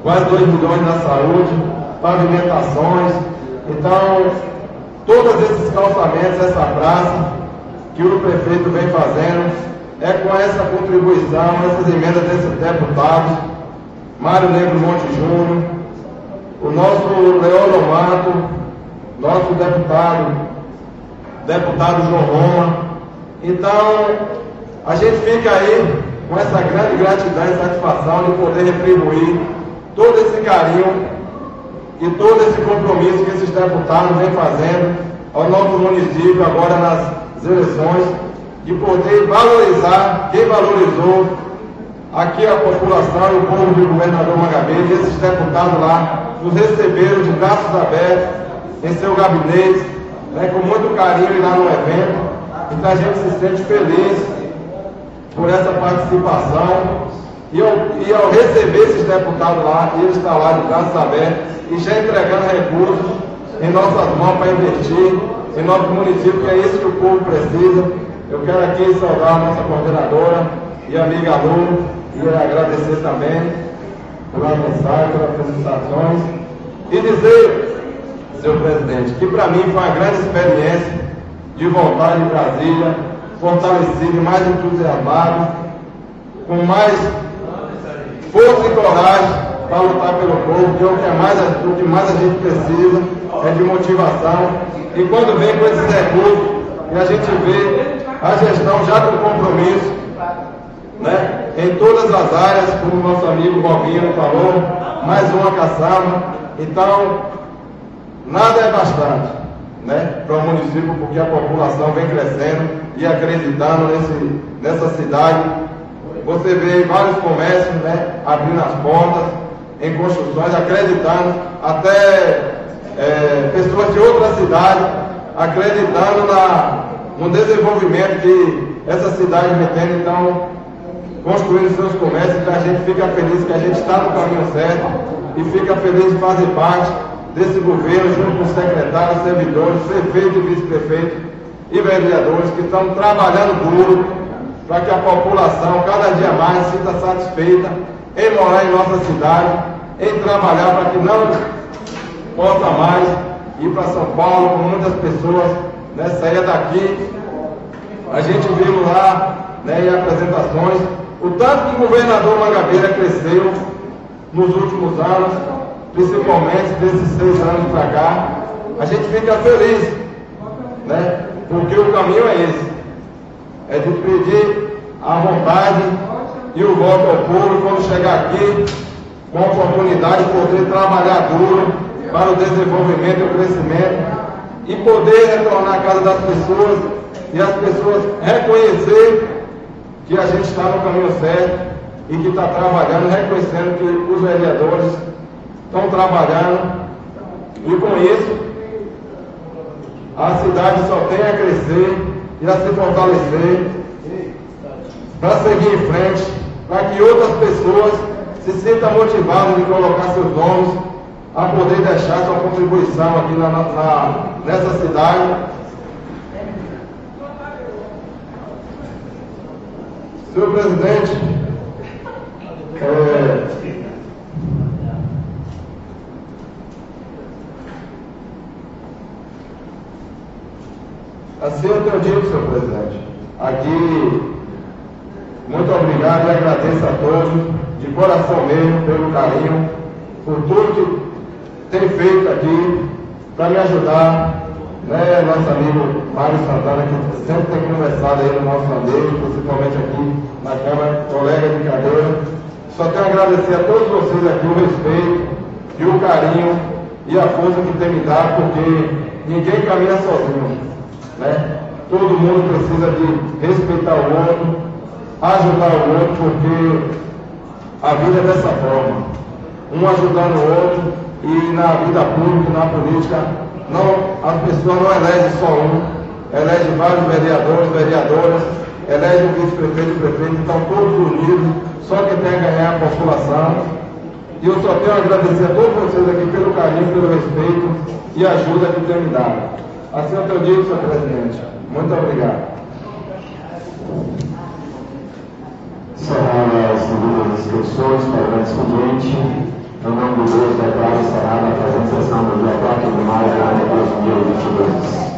I: quase 2 milhões na saúde, pavimentações. Então, todos esses calçamentos, essa praça que o prefeito vem fazendo, é com essa contribuição, essas emendas desses deputados, Mário Negro Monte Júnior, o nosso Leandro Mato, nosso deputado, deputado João Roma. Então, a gente fica aí com essa grande gratidão e satisfação de poder retribuir todo esse carinho e todo esse compromisso que esses deputados vêm fazendo ao nosso município agora nas eleições, de poder valorizar quem valorizou aqui a população e o povo do governador Mangabeira, esses deputados lá nos receberam de braços abertos, em seu gabinete, né, com muito carinho lá no evento. Então a gente se sente feliz por essa participação. E ao, e ao receber esses deputados lá, eles estão lá de braços abertos e já entregando recursos em nossas mãos para investir em nosso município, que é isso que o povo precisa. Eu quero aqui saudar a nossa coordenadora e amiga Lu e agradecer também pela mensagem, pelas felicitações e dizer senhor presidente, que para mim foi uma grande experiência de voltar de Brasília, fortalecido mais entusiasmado, com mais força e coragem para lutar pelo povo, que é o que, é mais, o que mais a gente precisa, é de motivação. E quando vem com esses recursos, e a gente vê a gestão já com compromisso, né, em todas as áreas, como o nosso amigo Bobinho falou, mais uma caçamba. Então, nada é bastante né, para o município, porque a população vem crescendo e acreditando nesse, nessa cidade. Você vê vários comércios né, abrindo as portas, em construções, acreditando, até é, pessoas de outras cidades acreditando na, no desenvolvimento que essa cidade vem tendo. Então, construindo seus comércios, então a gente fica feliz que a gente está no caminho certo e fica feliz de fazer parte desse governo, junto com secretários, servidores, prefeito e vice-prefeito e vereadores que estão trabalhando duro para que a população cada dia mais sinta satisfeita em morar em nossa cidade, em trabalhar para que não possa mais ir para São Paulo, com muitas pessoas né, saia daqui. A gente viu lá né, em apresentações o tanto que o governador Mangabeira cresceu nos últimos anos, principalmente desses seis anos para cá, a gente fica feliz, né? Porque o caminho é esse. É de pedir a vontade e o voto ao povo quando chegar aqui, com a oportunidade de poder trabalhar duro para o desenvolvimento e o crescimento e poder retornar à casa das pessoas e as pessoas reconhecer que a gente está no caminho certo e que está trabalhando, reconhecendo que os vereadores estão trabalhando. E com isso a cidade só tem a crescer a se fortalecer para seguir em frente, para que outras pessoas se sintam motivadas de colocar seus nomes a poder deixar sua contribuição aqui na, na, nessa cidade. Senhor presidente, é, assim eu dito, senhor presidente, aqui, muito obrigado e agradeço a todos, de coração mesmo, pelo carinho, por tudo que tem feito aqui para me ajudar né, nosso amigo Mário Santana, que sempre tem conversado aí no nosso andeiro, principalmente aqui na Câmara, colega de cadeira. Só tenho a agradecer a todos vocês aqui o respeito e o carinho e a força que tem me dado, porque ninguém caminha sozinho. Né? Todo mundo precisa de respeitar o outro, ajudar o outro, porque a vida é dessa forma. Um ajudando o outro e na vida pública, na política, não, a pessoa não elege só um, elege vários vereadores, vereadoras, elege o vice-prefeito prefeito, então todos unidos, só quem tem a ganhar a população. E eu só tenho a agradecer a todos vocês aqui pelo carinho, pelo respeito e ajuda que tem me dado. Eu tenho dito, senhor presidente. Muito obrigado.
C: Encerrada as devidas inscrições para o expediente. Em nome de Deus, declaro encerrada a presente sessão do dia 4 de maio de 2022.